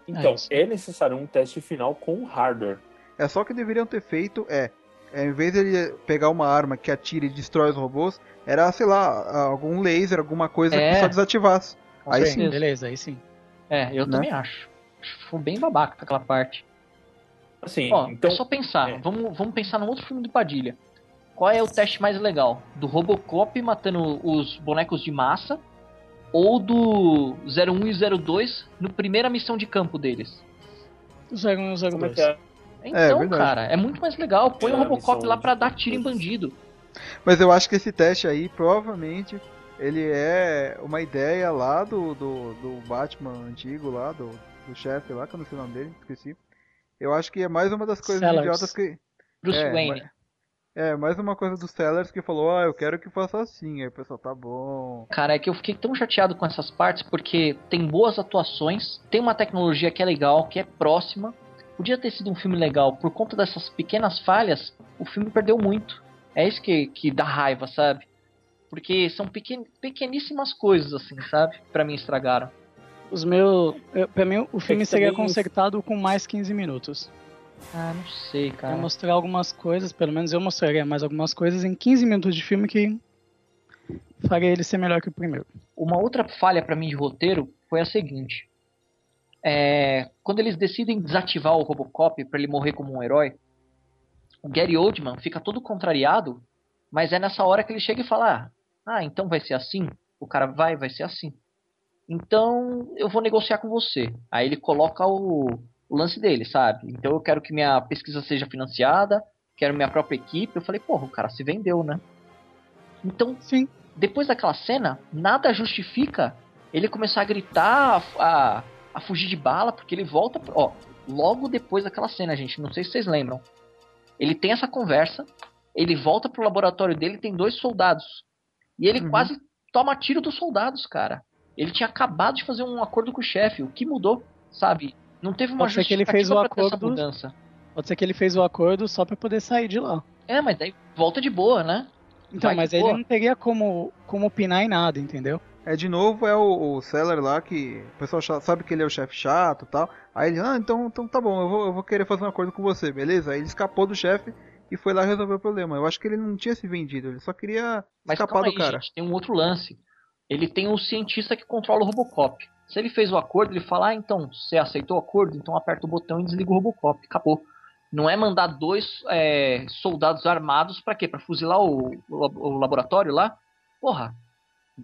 Então, é, é necessário um teste final com hardware. É só que deveriam ter feito é, é em vez de ele pegar uma arma que atira e destrói os robôs, era, sei lá, algum laser, alguma coisa é. que só desativasse. Aí sim. Beleza, aí sim. É, eu né? também acho. Foi bem babaca aquela parte. Assim, Ó, então... é só pensar. É. Vamos, vamos pensar num outro filme do Padilha. Qual é o teste mais legal? Do Robocop matando os bonecos de massa ou do 01 e 02 no primeira missão de campo deles? 01 e 02. É, é então, é, cara, é muito mais legal. Põe o Robocop lá pra dar tiro em bandido. Mas eu acho que esse teste aí, provavelmente, ele é uma ideia lá do, do, do Batman antigo lá, do, do chefe lá, que eu não sei o nome dele, esqueci. Eu acho que é mais uma das coisas Sellers. idiotas que. Bruce é, Wayne. É, mais uma coisa dos sellers que falou, ah, eu quero que faça assim. Aí o pessoal, tá bom. Cara, é que eu fiquei tão chateado com essas partes porque tem boas atuações, tem uma tecnologia que é legal, que é próxima. Podia ter sido um filme legal. Por conta dessas pequenas falhas, o filme perdeu muito. É isso que, que dá raiva, sabe? Porque são pequen, pequeníssimas coisas, assim, sabe? para mim estragaram. Os meus. Pra mim, o filme é seria consertado com mais 15 minutos. Ah, não sei, cara. Eu mostrar algumas coisas, pelo menos eu mostraria mais algumas coisas em 15 minutos de filme que faria ele ser melhor que o primeiro. Uma outra falha para mim de roteiro foi a seguinte. É, quando eles decidem desativar o Robocop para ele morrer como um herói, o Gary Oldman fica todo contrariado, mas é nessa hora que ele chega e fala: Ah, então vai ser assim? O cara vai, vai ser assim. Então eu vou negociar com você. Aí ele coloca o, o lance dele, sabe? Então eu quero que minha pesquisa seja financiada, quero minha própria equipe. Eu falei, porra, o cara se vendeu, né? Então, Sim. depois daquela cena, nada justifica ele começar a gritar, a, a fugir de bala, porque ele volta. Ó, logo depois daquela cena, gente, não sei se vocês lembram. Ele tem essa conversa, ele volta pro laboratório dele, tem dois soldados. E ele uhum. quase toma tiro dos soldados, cara. Ele tinha acabado de fazer um acordo com o chefe. O que mudou, sabe? Não teve uma Pode ser que ele fez o acordo. Pode ser que ele fez o acordo só para poder sair de lá. É, mas daí volta de boa, né? Então, Vai mas ele boa. não teria como, como opinar em nada, entendeu? É, de novo, é o, o Seller lá que o pessoal sabe que ele é o chefe chato e tal. Aí ele, ah, então, então tá bom, eu vou, eu vou querer fazer um acordo com você, beleza? Aí ele escapou do chefe e foi lá resolver o problema. Eu acho que ele não tinha se vendido, ele só queria mas escapar do aí, cara. Gente, tem um outro lance. Ele tem um cientista que controla o Robocop. Se ele fez o acordo, ele fala: ah, então, você aceitou o acordo? Então aperta o botão e desliga o Robocop. Acabou. Não é mandar dois é, soldados armados para quê? Para fuzilar o, o, o, laboratório lá? Porra,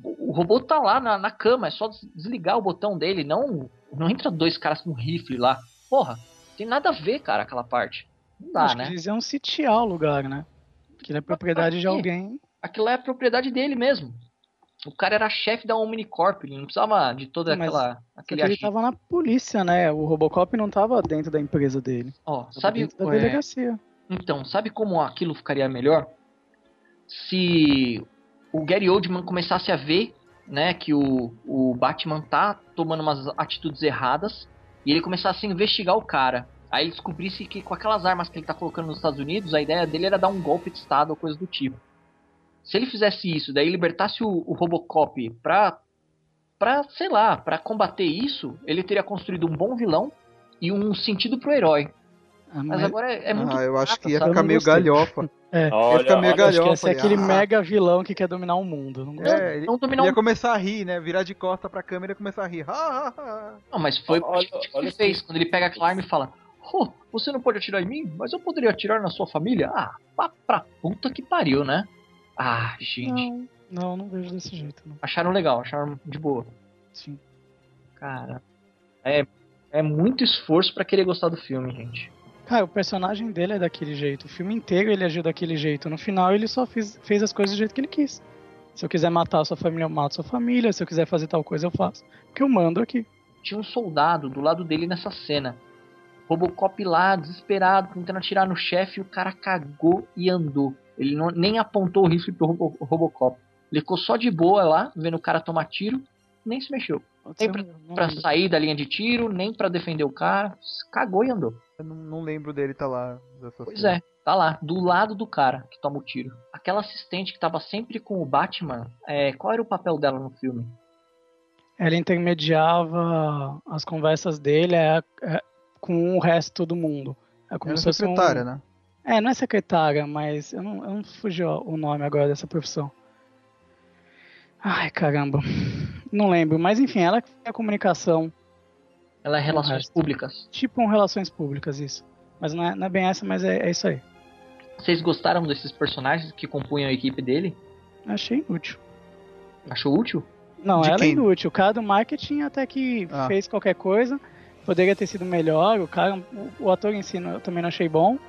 o robô tá lá na, na, cama, é só desligar o botão dele. Não, não entra dois caras com rifle lá. Porra, tem nada a ver, cara, aquela parte. Não dá, Acho né? Que eles iam sitiar o lugar, né? Aquilo é propriedade de alguém. Aquilo é propriedade dele mesmo. O cara era chefe da Omnicorp, ele não precisava de toda Mas aquela. Aquele ele tava na polícia, né? O Robocop não tava dentro da empresa dele. Ó, sabe. Da é... delegacia. Então, sabe como aquilo ficaria melhor? Se o Gary Oldman começasse a ver, né, que o, o Batman tá tomando umas atitudes erradas e ele começasse a investigar o cara. Aí ele descobrisse que com aquelas armas que ele tá colocando nos Estados Unidos, a ideia dele era dar um golpe de Estado ou coisa do tipo. Se ele fizesse isso, daí libertasse o, o Robocop pra, pra, sei lá, pra combater isso, ele teria construído um bom vilão e um sentido pro herói. Ah, mas, mas, agora é, é muito. Ah, eu acho que ia ficar meio galhofa. É, Olha, ia ficar meio galhofa. Ia ser aquele ah. mega vilão que quer dominar o mundo. Não, é, não dominar ia um... começar a rir, né? Virar de costa pra câmera e começar a rir. não, mas foi olha, o que ele fez quando ele pega a arma e fala: oh, Você não pode atirar em mim, mas eu poderia atirar na sua família? Ah, pra, pra puta que pariu, né? Ah, gente. Não, não, não vejo desse jeito. Não. Acharam legal, acharam de boa. Sim. Cara, é, é muito esforço para querer gostar do filme, gente. Cara, o personagem dele é daquele jeito. O filme inteiro ele agiu daquele jeito. No final ele só fez, fez as coisas do jeito que ele quis. Se eu quiser matar a sua família, eu mato a sua família. Se eu quiser fazer tal coisa, eu faço. Porque eu mando aqui. tinha um soldado do lado dele nessa cena. Robocop lá, desesperado, tentando atirar no chefe, o cara cagou e andou. Ele não, nem apontou o rifle pro Robo, Robocop. Ele ficou só de boa lá, vendo o cara tomar tiro, nem se mexeu. Nem pra, pra sair da linha de tiro, nem para defender o cara. Cagou e andou. Eu não, não lembro dele tá lá. Pois cena. é, tá lá, do lado do cara que toma o tiro. Aquela assistente que tava sempre com o Batman, é, qual era o papel dela no filme? Ela intermediava as conversas dele é, é, com o resto do mundo. É como Era se secretária, um... né? É, não é secretária, mas eu não, eu não fugiu o nome agora dessa profissão. Ai, caramba. Não lembro, mas enfim, ela é a comunicação. Ela é relações públicas. Tipo um relações públicas, isso. Mas não é, não é bem essa, mas é, é, isso aí. Vocês gostaram desses personagens que compunham a equipe dele? Achei útil. Achou útil? Não, De ela é inútil. O cara do marketing até que ah. fez qualquer coisa. Poderia ter sido melhor. O cara, o, o ator em si eu também não achei bom.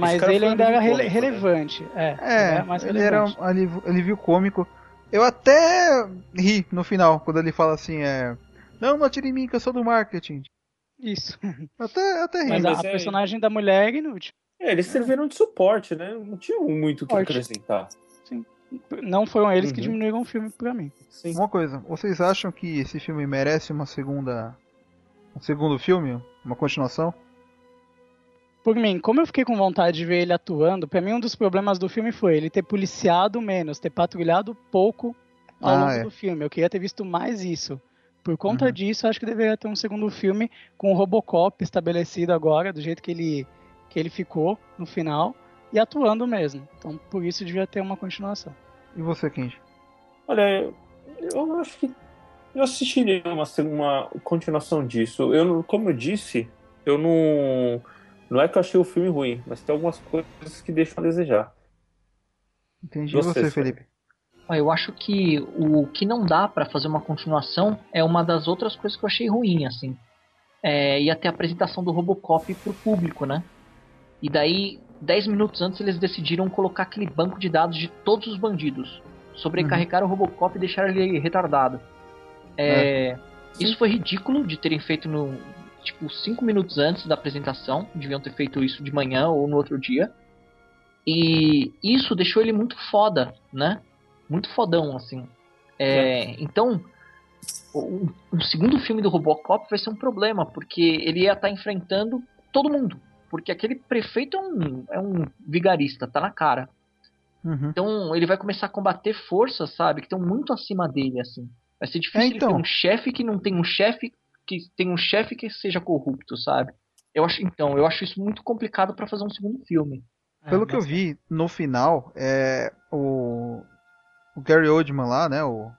mas ele ainda era rele, cômico, né? relevante. É, é, ele, mais ele era um alívio, alívio cômico. Eu até ri no final, quando ele fala assim, é... Não, não atire em mim que eu sou do marketing. Isso. Até, até ri. Mas, mas a, é... personagem da mulher é inútil. É, eles serviram de suporte, né? Não tinha muito o que acrescentar. Sim. Não foram eles uhum. que diminuíram o filme pra mim. Sim. Uma coisa, vocês acham que esse filme merece uma segunda. Um segundo filme? Uma continuação? Por mim, como eu fiquei com vontade de ver ele atuando, para mim um dos problemas do filme foi ele ter policiado menos, ter patrulhado pouco ao ah, longo é. do filme. Eu queria ter visto mais isso. Por conta uhum. disso, acho que deveria ter um segundo filme com o Robocop estabelecido agora, do jeito que ele, que ele ficou no final, e atuando mesmo. Então, por isso, devia ter uma continuação. E você, Kenji? Olha, eu acho que eu assistiria uma, uma continuação disso. Eu, como eu disse, eu não. Não é que eu achei o filme ruim, mas tem algumas coisas que deixam a desejar. Entendi você, você Felipe. Eu acho que o que não dá para fazer uma continuação é uma das outras coisas que eu achei ruim, assim. É, ia ter a apresentação do Robocop pro público, né? E daí, 10 minutos antes, eles decidiram colocar aquele banco de dados de todos os bandidos. Sobrecarregaram uhum. o Robocop e deixaram ele retardado. É, é. Isso foi ridículo de terem feito no. Tipo, 5 minutos antes da apresentação. Deviam ter feito isso de manhã ou no outro dia. E isso deixou ele muito foda, né? muito fodão, assim. É, é. Então, o, o, segundo filme do Robocop vai ser um problema, porque ele ia estar tá enfrentando todo mundo. Porque aquele prefeito é um, é um vigarista, tá na cara. Uhum. Então ele vai começar a combater forças, sabe, que estão muito acima dele, assim. Vai ser difícil é, então. ter um chefe que não tem um chefe que tem um chefe que seja corrupto, sabe? Eu acho, então, eu acho isso muito complicado para fazer um segundo filme. Pelo é, que eu vi, no final, é, o, o Gary Oldman lá, né? O,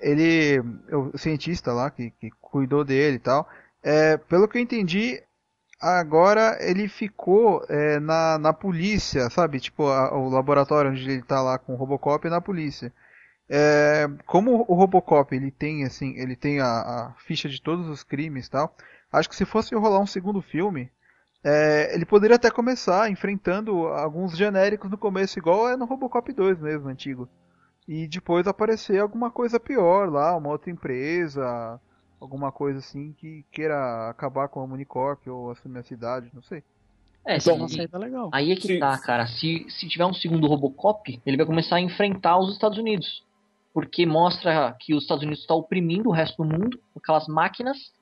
ele, o cientista lá que, que cuidou dele e tal. É, pelo que eu entendi, agora ele ficou é, na, na polícia, sabe? Tipo, a, o laboratório onde ele tá lá com o Robocop é na polícia. É, como o Robocop ele tem assim, ele tem a, a, ficha de todos os crimes e tal. Acho que se fosse rolar um segundo filme, é, ele poderia até começar enfrentando alguns genéricos no começo, igual é no Robocop 2 mesmo, antigo e depois aparecer alguma coisa pior lá, uma outra empresa, alguma coisa assim que queira acabar com a Unicorp ou assumir a cidade, não sei. É, Bom, se, tá legal. aí é que se... tá, cara. Se, se tiver um segundo Robocop, ele vai começar a enfrentar os Estados Unidos. Porque mostra que os Estados Unidos está oprimindo o resto do mundo com aquelas máquinas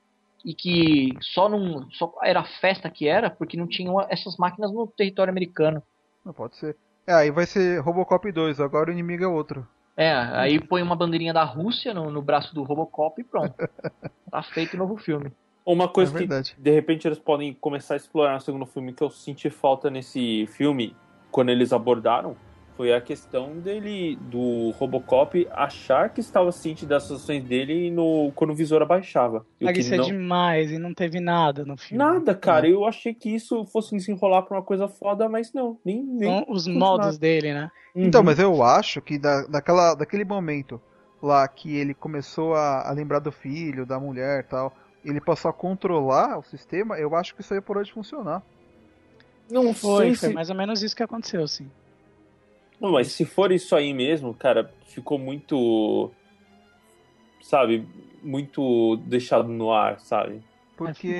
e que só não só era festa que era porque não tinham essas máquinas no território americano. Não pode ser. É, aí vai ser Robocop 2, agora o inimigo é outro. É, aí põe uma bandeirinha da Rússia no, no braço do Robocop e pronto. tá feito o novo filme. Uma coisa é que de repente eles podem começar a explorar no segundo filme que eu senti falta nesse filme quando eles abordaram foi a questão dele, do Robocop, achar que estava ciente das ações dele no, quando o visor abaixava. Mas isso é não... é demais e não teve nada no filme. Nada, cara. É. Eu achei que isso fosse se enrolar pra uma coisa foda, mas não. Nem, nem São os modos nada. dele, né? Uhum. Então, mas eu acho que da, daquela, daquele momento lá que ele começou a, a lembrar do filho, da mulher e tal, ele passou a controlar o sistema, eu acho que isso aí parou de funcionar. Não foi, foi mais ou menos isso que aconteceu, sim. Não, mas se for isso aí mesmo, cara, ficou muito. sabe, muito deixado no ar, sabe? Porque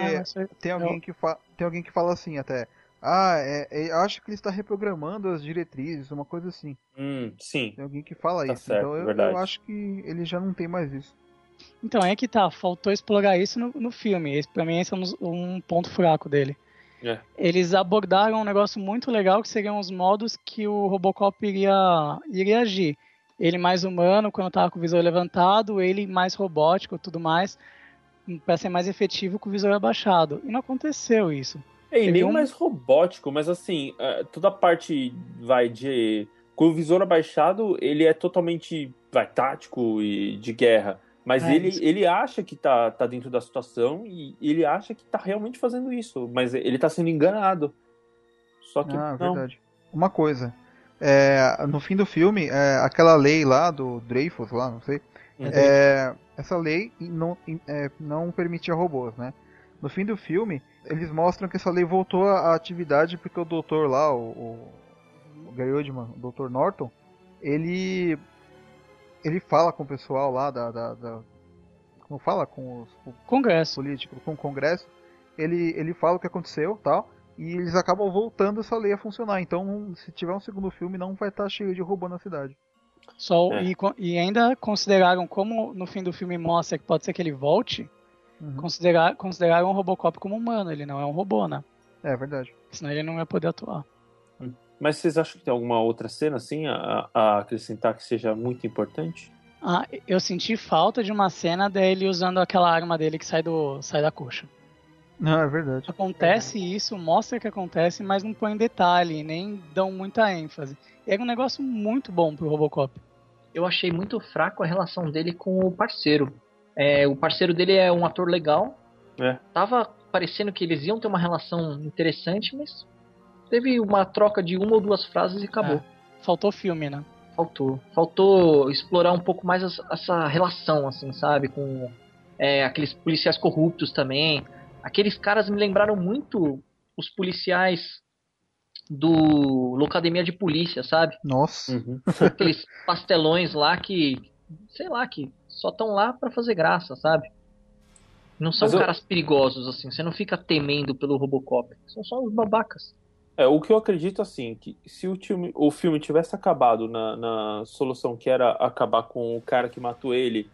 tem alguém que fa... tem alguém que fala assim até. Ah, é, é, acho que ele está reprogramando as diretrizes, uma coisa assim. Hum, sim. Tem alguém que fala tá isso. Certo, então eu, eu, acho que ele já não tem mais isso. Então, é que tá, faltou explorar isso no, no filme. Esse, pra mim, esse é um, um ponto fraco dele. É. Eles abordaram um negócio muito legal que seriam os modos que o Robocop iria, iria agir. Ele mais humano, quando tava com o visor levantado, ele mais robótico tudo mais, para ser mais efetivo com o visor abaixado. E não aconteceu isso. É, e nem um... mais robótico, mas assim, é, toda a parte vai de. Com o visor abaixado, ele é totalmente vai, tático e de guerra. Mas é, ele, ele acha que tá, tá dentro da situação e ele acha que tá realmente fazendo isso. Mas ele tá sendo enganado. Só que. Ah, não. verdade. Uma coisa. É, no fim do filme, é, aquela lei lá do Dreyfus, lá, não sei. Uhum. É, essa lei não, é, não permitia robôs, né? No fim do filme, eles mostram que essa lei voltou à atividade porque o doutor lá, o, o, o Gary Oldman, o Dr. Norton, ele ele fala com o pessoal lá da, da, da como fala com os o congresso político, com o congresso, ele ele fala o que aconteceu, tal, e eles acabam voltando essa lei a funcionar. Então, se tiver um segundo filme, não vai estar cheio de robô na cidade. Só é. e, e, ainda consideraram como no fim do filme mostra que pode ser que ele volte, uhum. considerar consideraram o Robocop como humano, ele não é um robô, né? É verdade. Senão ele não ia poder atuar. Mas vocês acham que tem alguma outra cena assim a, a acrescentar que seja muito importante? Ah, eu senti falta de uma cena dele usando aquela arma dele que sai, do, sai da coxa. Não, é verdade. Acontece é. isso, mostra que acontece, mas não põe detalhe, nem dão muita ênfase. E era um negócio muito bom pro Robocop. Eu achei muito fraco a relação dele com o parceiro. É, o parceiro dele é um ator legal. É. Tava parecendo que eles iam ter uma relação interessante, mas teve uma troca de uma ou duas frases e acabou. É, faltou filme, né? Faltou. Faltou explorar um pouco mais essa relação, assim, sabe? Com é, aqueles policiais corruptos também. Aqueles caras me lembraram muito os policiais do Locademia de Polícia, sabe? Nossa. Uhum. Aqueles pastelões lá que, sei lá, que só estão lá para fazer graça, sabe? Não são caras perigosos, assim. Você não fica temendo pelo Robocop. São só os babacas. É, o que eu acredito, assim, que se o filme, o filme tivesse acabado na, na solução que era acabar com o cara que matou ele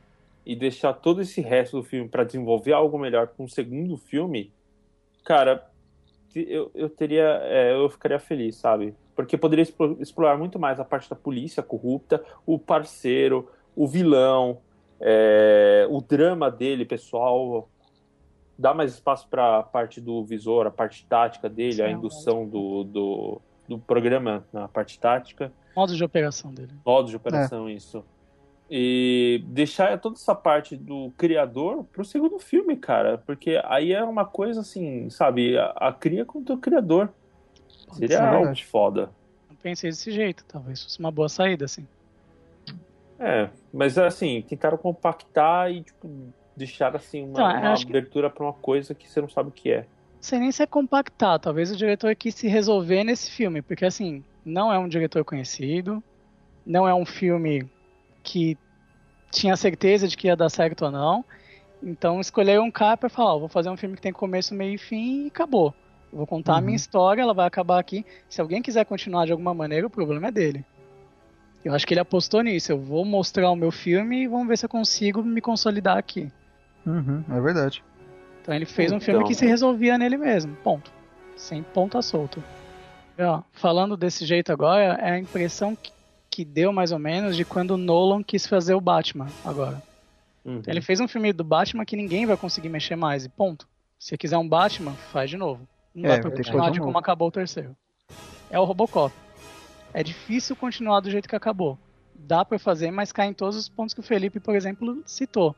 e deixar todo esse resto do filme para desenvolver algo melhor com um segundo filme, cara, eu, eu teria. É, eu ficaria feliz, sabe? Porque poderia explorar muito mais a parte da polícia corrupta, o parceiro, o vilão, é, o drama dele, pessoal, dá mais espaço para a parte do visor, a parte tática dele, a indução do, do, do, programa na parte tática. Modo de operação dele. Modo de operação, é. isso. E deixar toda essa parte do criador pro segundo filme, cara. Porque aí é uma coisa assim, sabe? A, a cria contra o criador. Seria é algo foda. Não pensei desse jeito, talvez fosse uma boa saída, assim. É, mas assim, tentaram compactar e, tipo, deixar assim uma, então, uma abertura que... para uma coisa que você não sabe o que é. Sei nem se é compactar, talvez o diretor quis se resolver nesse filme, porque assim, não é um diretor conhecido, não é um filme que tinha certeza de que ia dar certo ou não. Então escolheu um cara para falar, oh, vou fazer um filme que tem começo, meio e fim e acabou. Eu vou contar uhum. a minha uhum. história, ela vai acabar aqui. Se alguém quiser continuar de alguma maneira, o problema é dele. Eu acho que ele apostou nisso. Eu vou mostrar o meu filme e vamos ver se eu consigo me consolidar aqui. Uhum, é verdade. Então ele fez um filme que se resolvia nele mesmo. Ponto. Sem ponta solta. E, ó, falando desse jeito agora, é a impressão que, que deu mais ou menos de quando o Nolan quis fazer o Batman agora. Uhum. Ele fez um filme do Batman que ninguém vai conseguir mexer mais e ponto. Se quiser um Batman, faz de novo. Não é, dá pra continuar de como acabou o terceiro. É o Robocop. É difícil continuar do jeito que acabou. Dá para fazer, mas cai em todos os pontos que o Felipe, por exemplo, citou.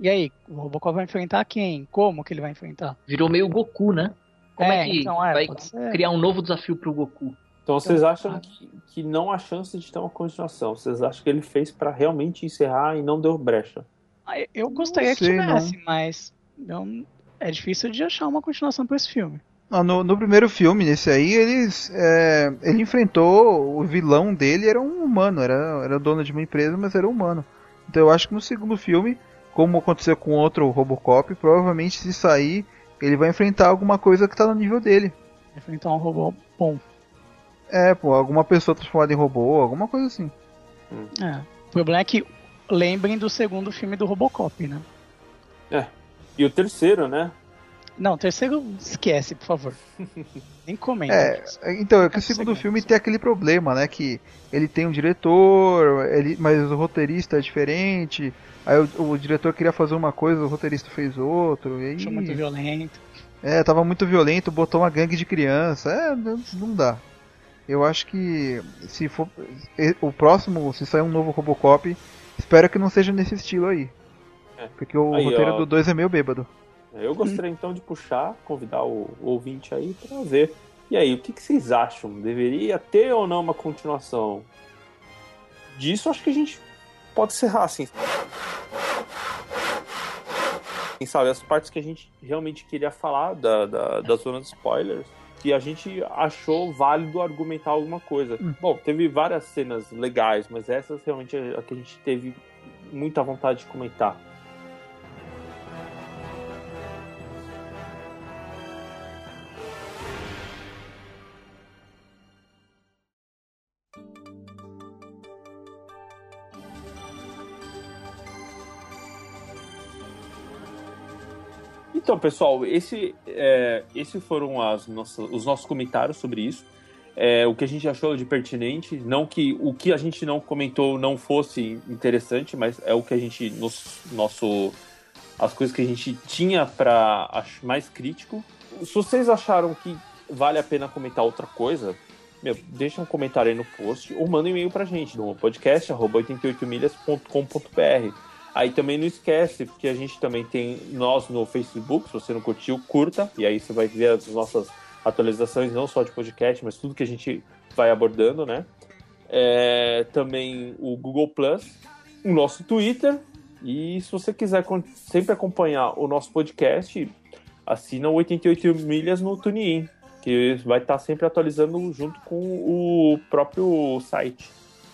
E aí, o Robocop vai enfrentar quem? Como que ele vai enfrentar? Virou meio Goku, né? Como é, é que então, é, vai criar um novo desafio pro Goku? Então vocês então, acham que, que não há chance de ter uma continuação? Vocês acham que ele fez para realmente encerrar e não deu brecha? Ah, eu gostaria sei, que tivesse, não. mas não, é difícil de achar uma continuação para esse filme. Ah, no, no, primeiro filme, nesse aí, eles, é, ele enfrentou o vilão dele, era um humano, era, era dono de uma empresa, mas era humano. Então eu acho que no segundo filme como aconteceu com outro Robocop, provavelmente se sair, ele vai enfrentar alguma coisa que tá no nível dele. Enfrentar um robô bom. É, pô, alguma pessoa transformada em robô, alguma coisa assim. É. O problema é que lembrem do segundo filme do Robocop, né? É. E o terceiro, né? Não, o terceiro esquece, por favor. Nem comenta. É, então, é que o segundo filme tem aquele problema, né? Que ele tem um diretor, ele, mas o roteirista é diferente. Aí o, o diretor queria fazer uma coisa, o roteirista fez outro. E aí... Achou muito violento. É, tava muito violento, botou uma gangue de criança. É, não dá. Eu acho que se for o próximo, se sair um novo Robocop, espero que não seja nesse estilo aí. É. Porque o aí, roteiro ó, do 2 é meio bêbado. Eu gostaria então de puxar, convidar o, o ouvinte aí para ver. E aí, o que, que, vocês acham? Deveria ter ou não uma continuação? Disso acho que a gente pode encerrar assim. Quem sabe, as partes que a gente realmente queria falar da, da, da zona de spoilers que a gente achou válido argumentar alguma coisa. Hum. Bom, teve várias cenas legais, mas essas realmente é a que a gente teve muita vontade de comentar. Então, pessoal, esse, é, esses foram as nossas, os nossos comentários sobre isso. É, o que a gente achou de pertinente, não que o que a gente não comentou não fosse interessante, mas é o que a gente nos, nosso as coisas que a gente tinha para mais crítico. Se vocês acharam que vale a pena comentar outra coisa, meu, deixa um comentário aí no post ou manda um e-mail pra gente no podcast@88milhas.com.br. Aí também não esquece, porque a gente também tem nós no Facebook, se você não curtiu, curta, e aí você vai ver as nossas atualizações, não só de podcast, mas tudo que a gente vai abordando, né? É, também o Google Plus, o nosso Twitter, e se você quiser sempre acompanhar o nosso podcast, assina o 88 milhas no TuneIn, que vai estar sempre atualizando junto com o próprio site.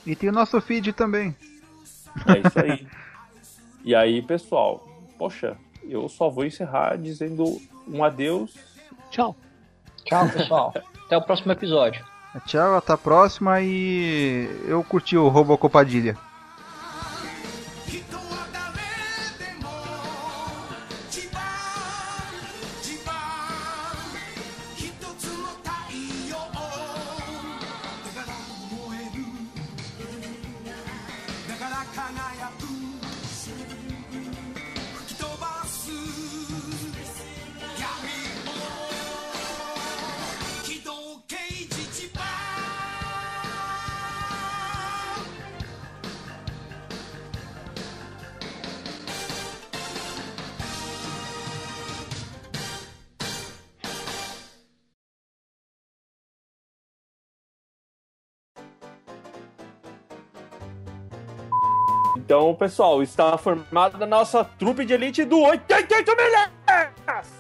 E tem o nosso feed também. É isso aí. E aí, pessoal, poxa, eu só vou encerrar dizendo um adeus. Tchau. Tchau, pessoal. até o próximo episódio. Tchau, até a próxima e eu curti o Robocopadilha. Então, pessoal, está formada a nossa trupe de elite do 88 milhas!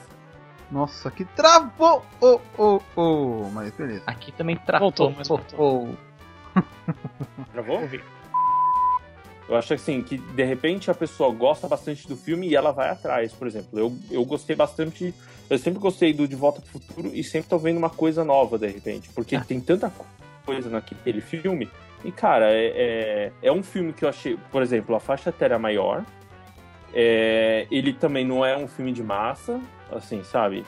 Nossa, que travou! Oh, oh, oh. Mas beleza. Aqui também travou. Voltou, mas voltou. Travou? Eu acho assim, que de repente a pessoa gosta bastante do filme e ela vai atrás. Por exemplo, eu, eu gostei bastante. Eu sempre gostei do De Volta pro Futuro e sempre tô vendo uma coisa nova, de repente. Porque ah. tem tanta coisa naquele filme e, cara, é, é, é, um filme que eu achei, por exemplo, a faixa etérea maior. É, ele também não é um filme de massa, assim, sabe?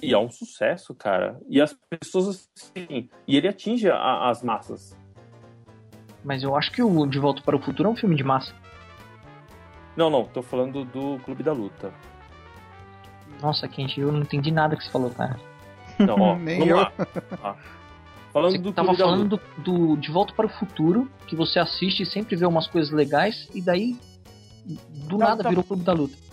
E é um sucesso, cara. E as pessoas, assim, e ele atinge a, as massas. Mas eu acho que o De Volta para o Futuro é um filme de massa. Não, não, tô falando do Clube da Luta. Nossa, Kenji, eu não entendi nada que você falou, cara. Não, ó, Nem vamos eu. lá. Ah. Falando você do tava falando do, do, De Volta para o Futuro, que você assiste e sempre vê umas coisas legais, e daí do não, nada tá... virou Clube da Luta.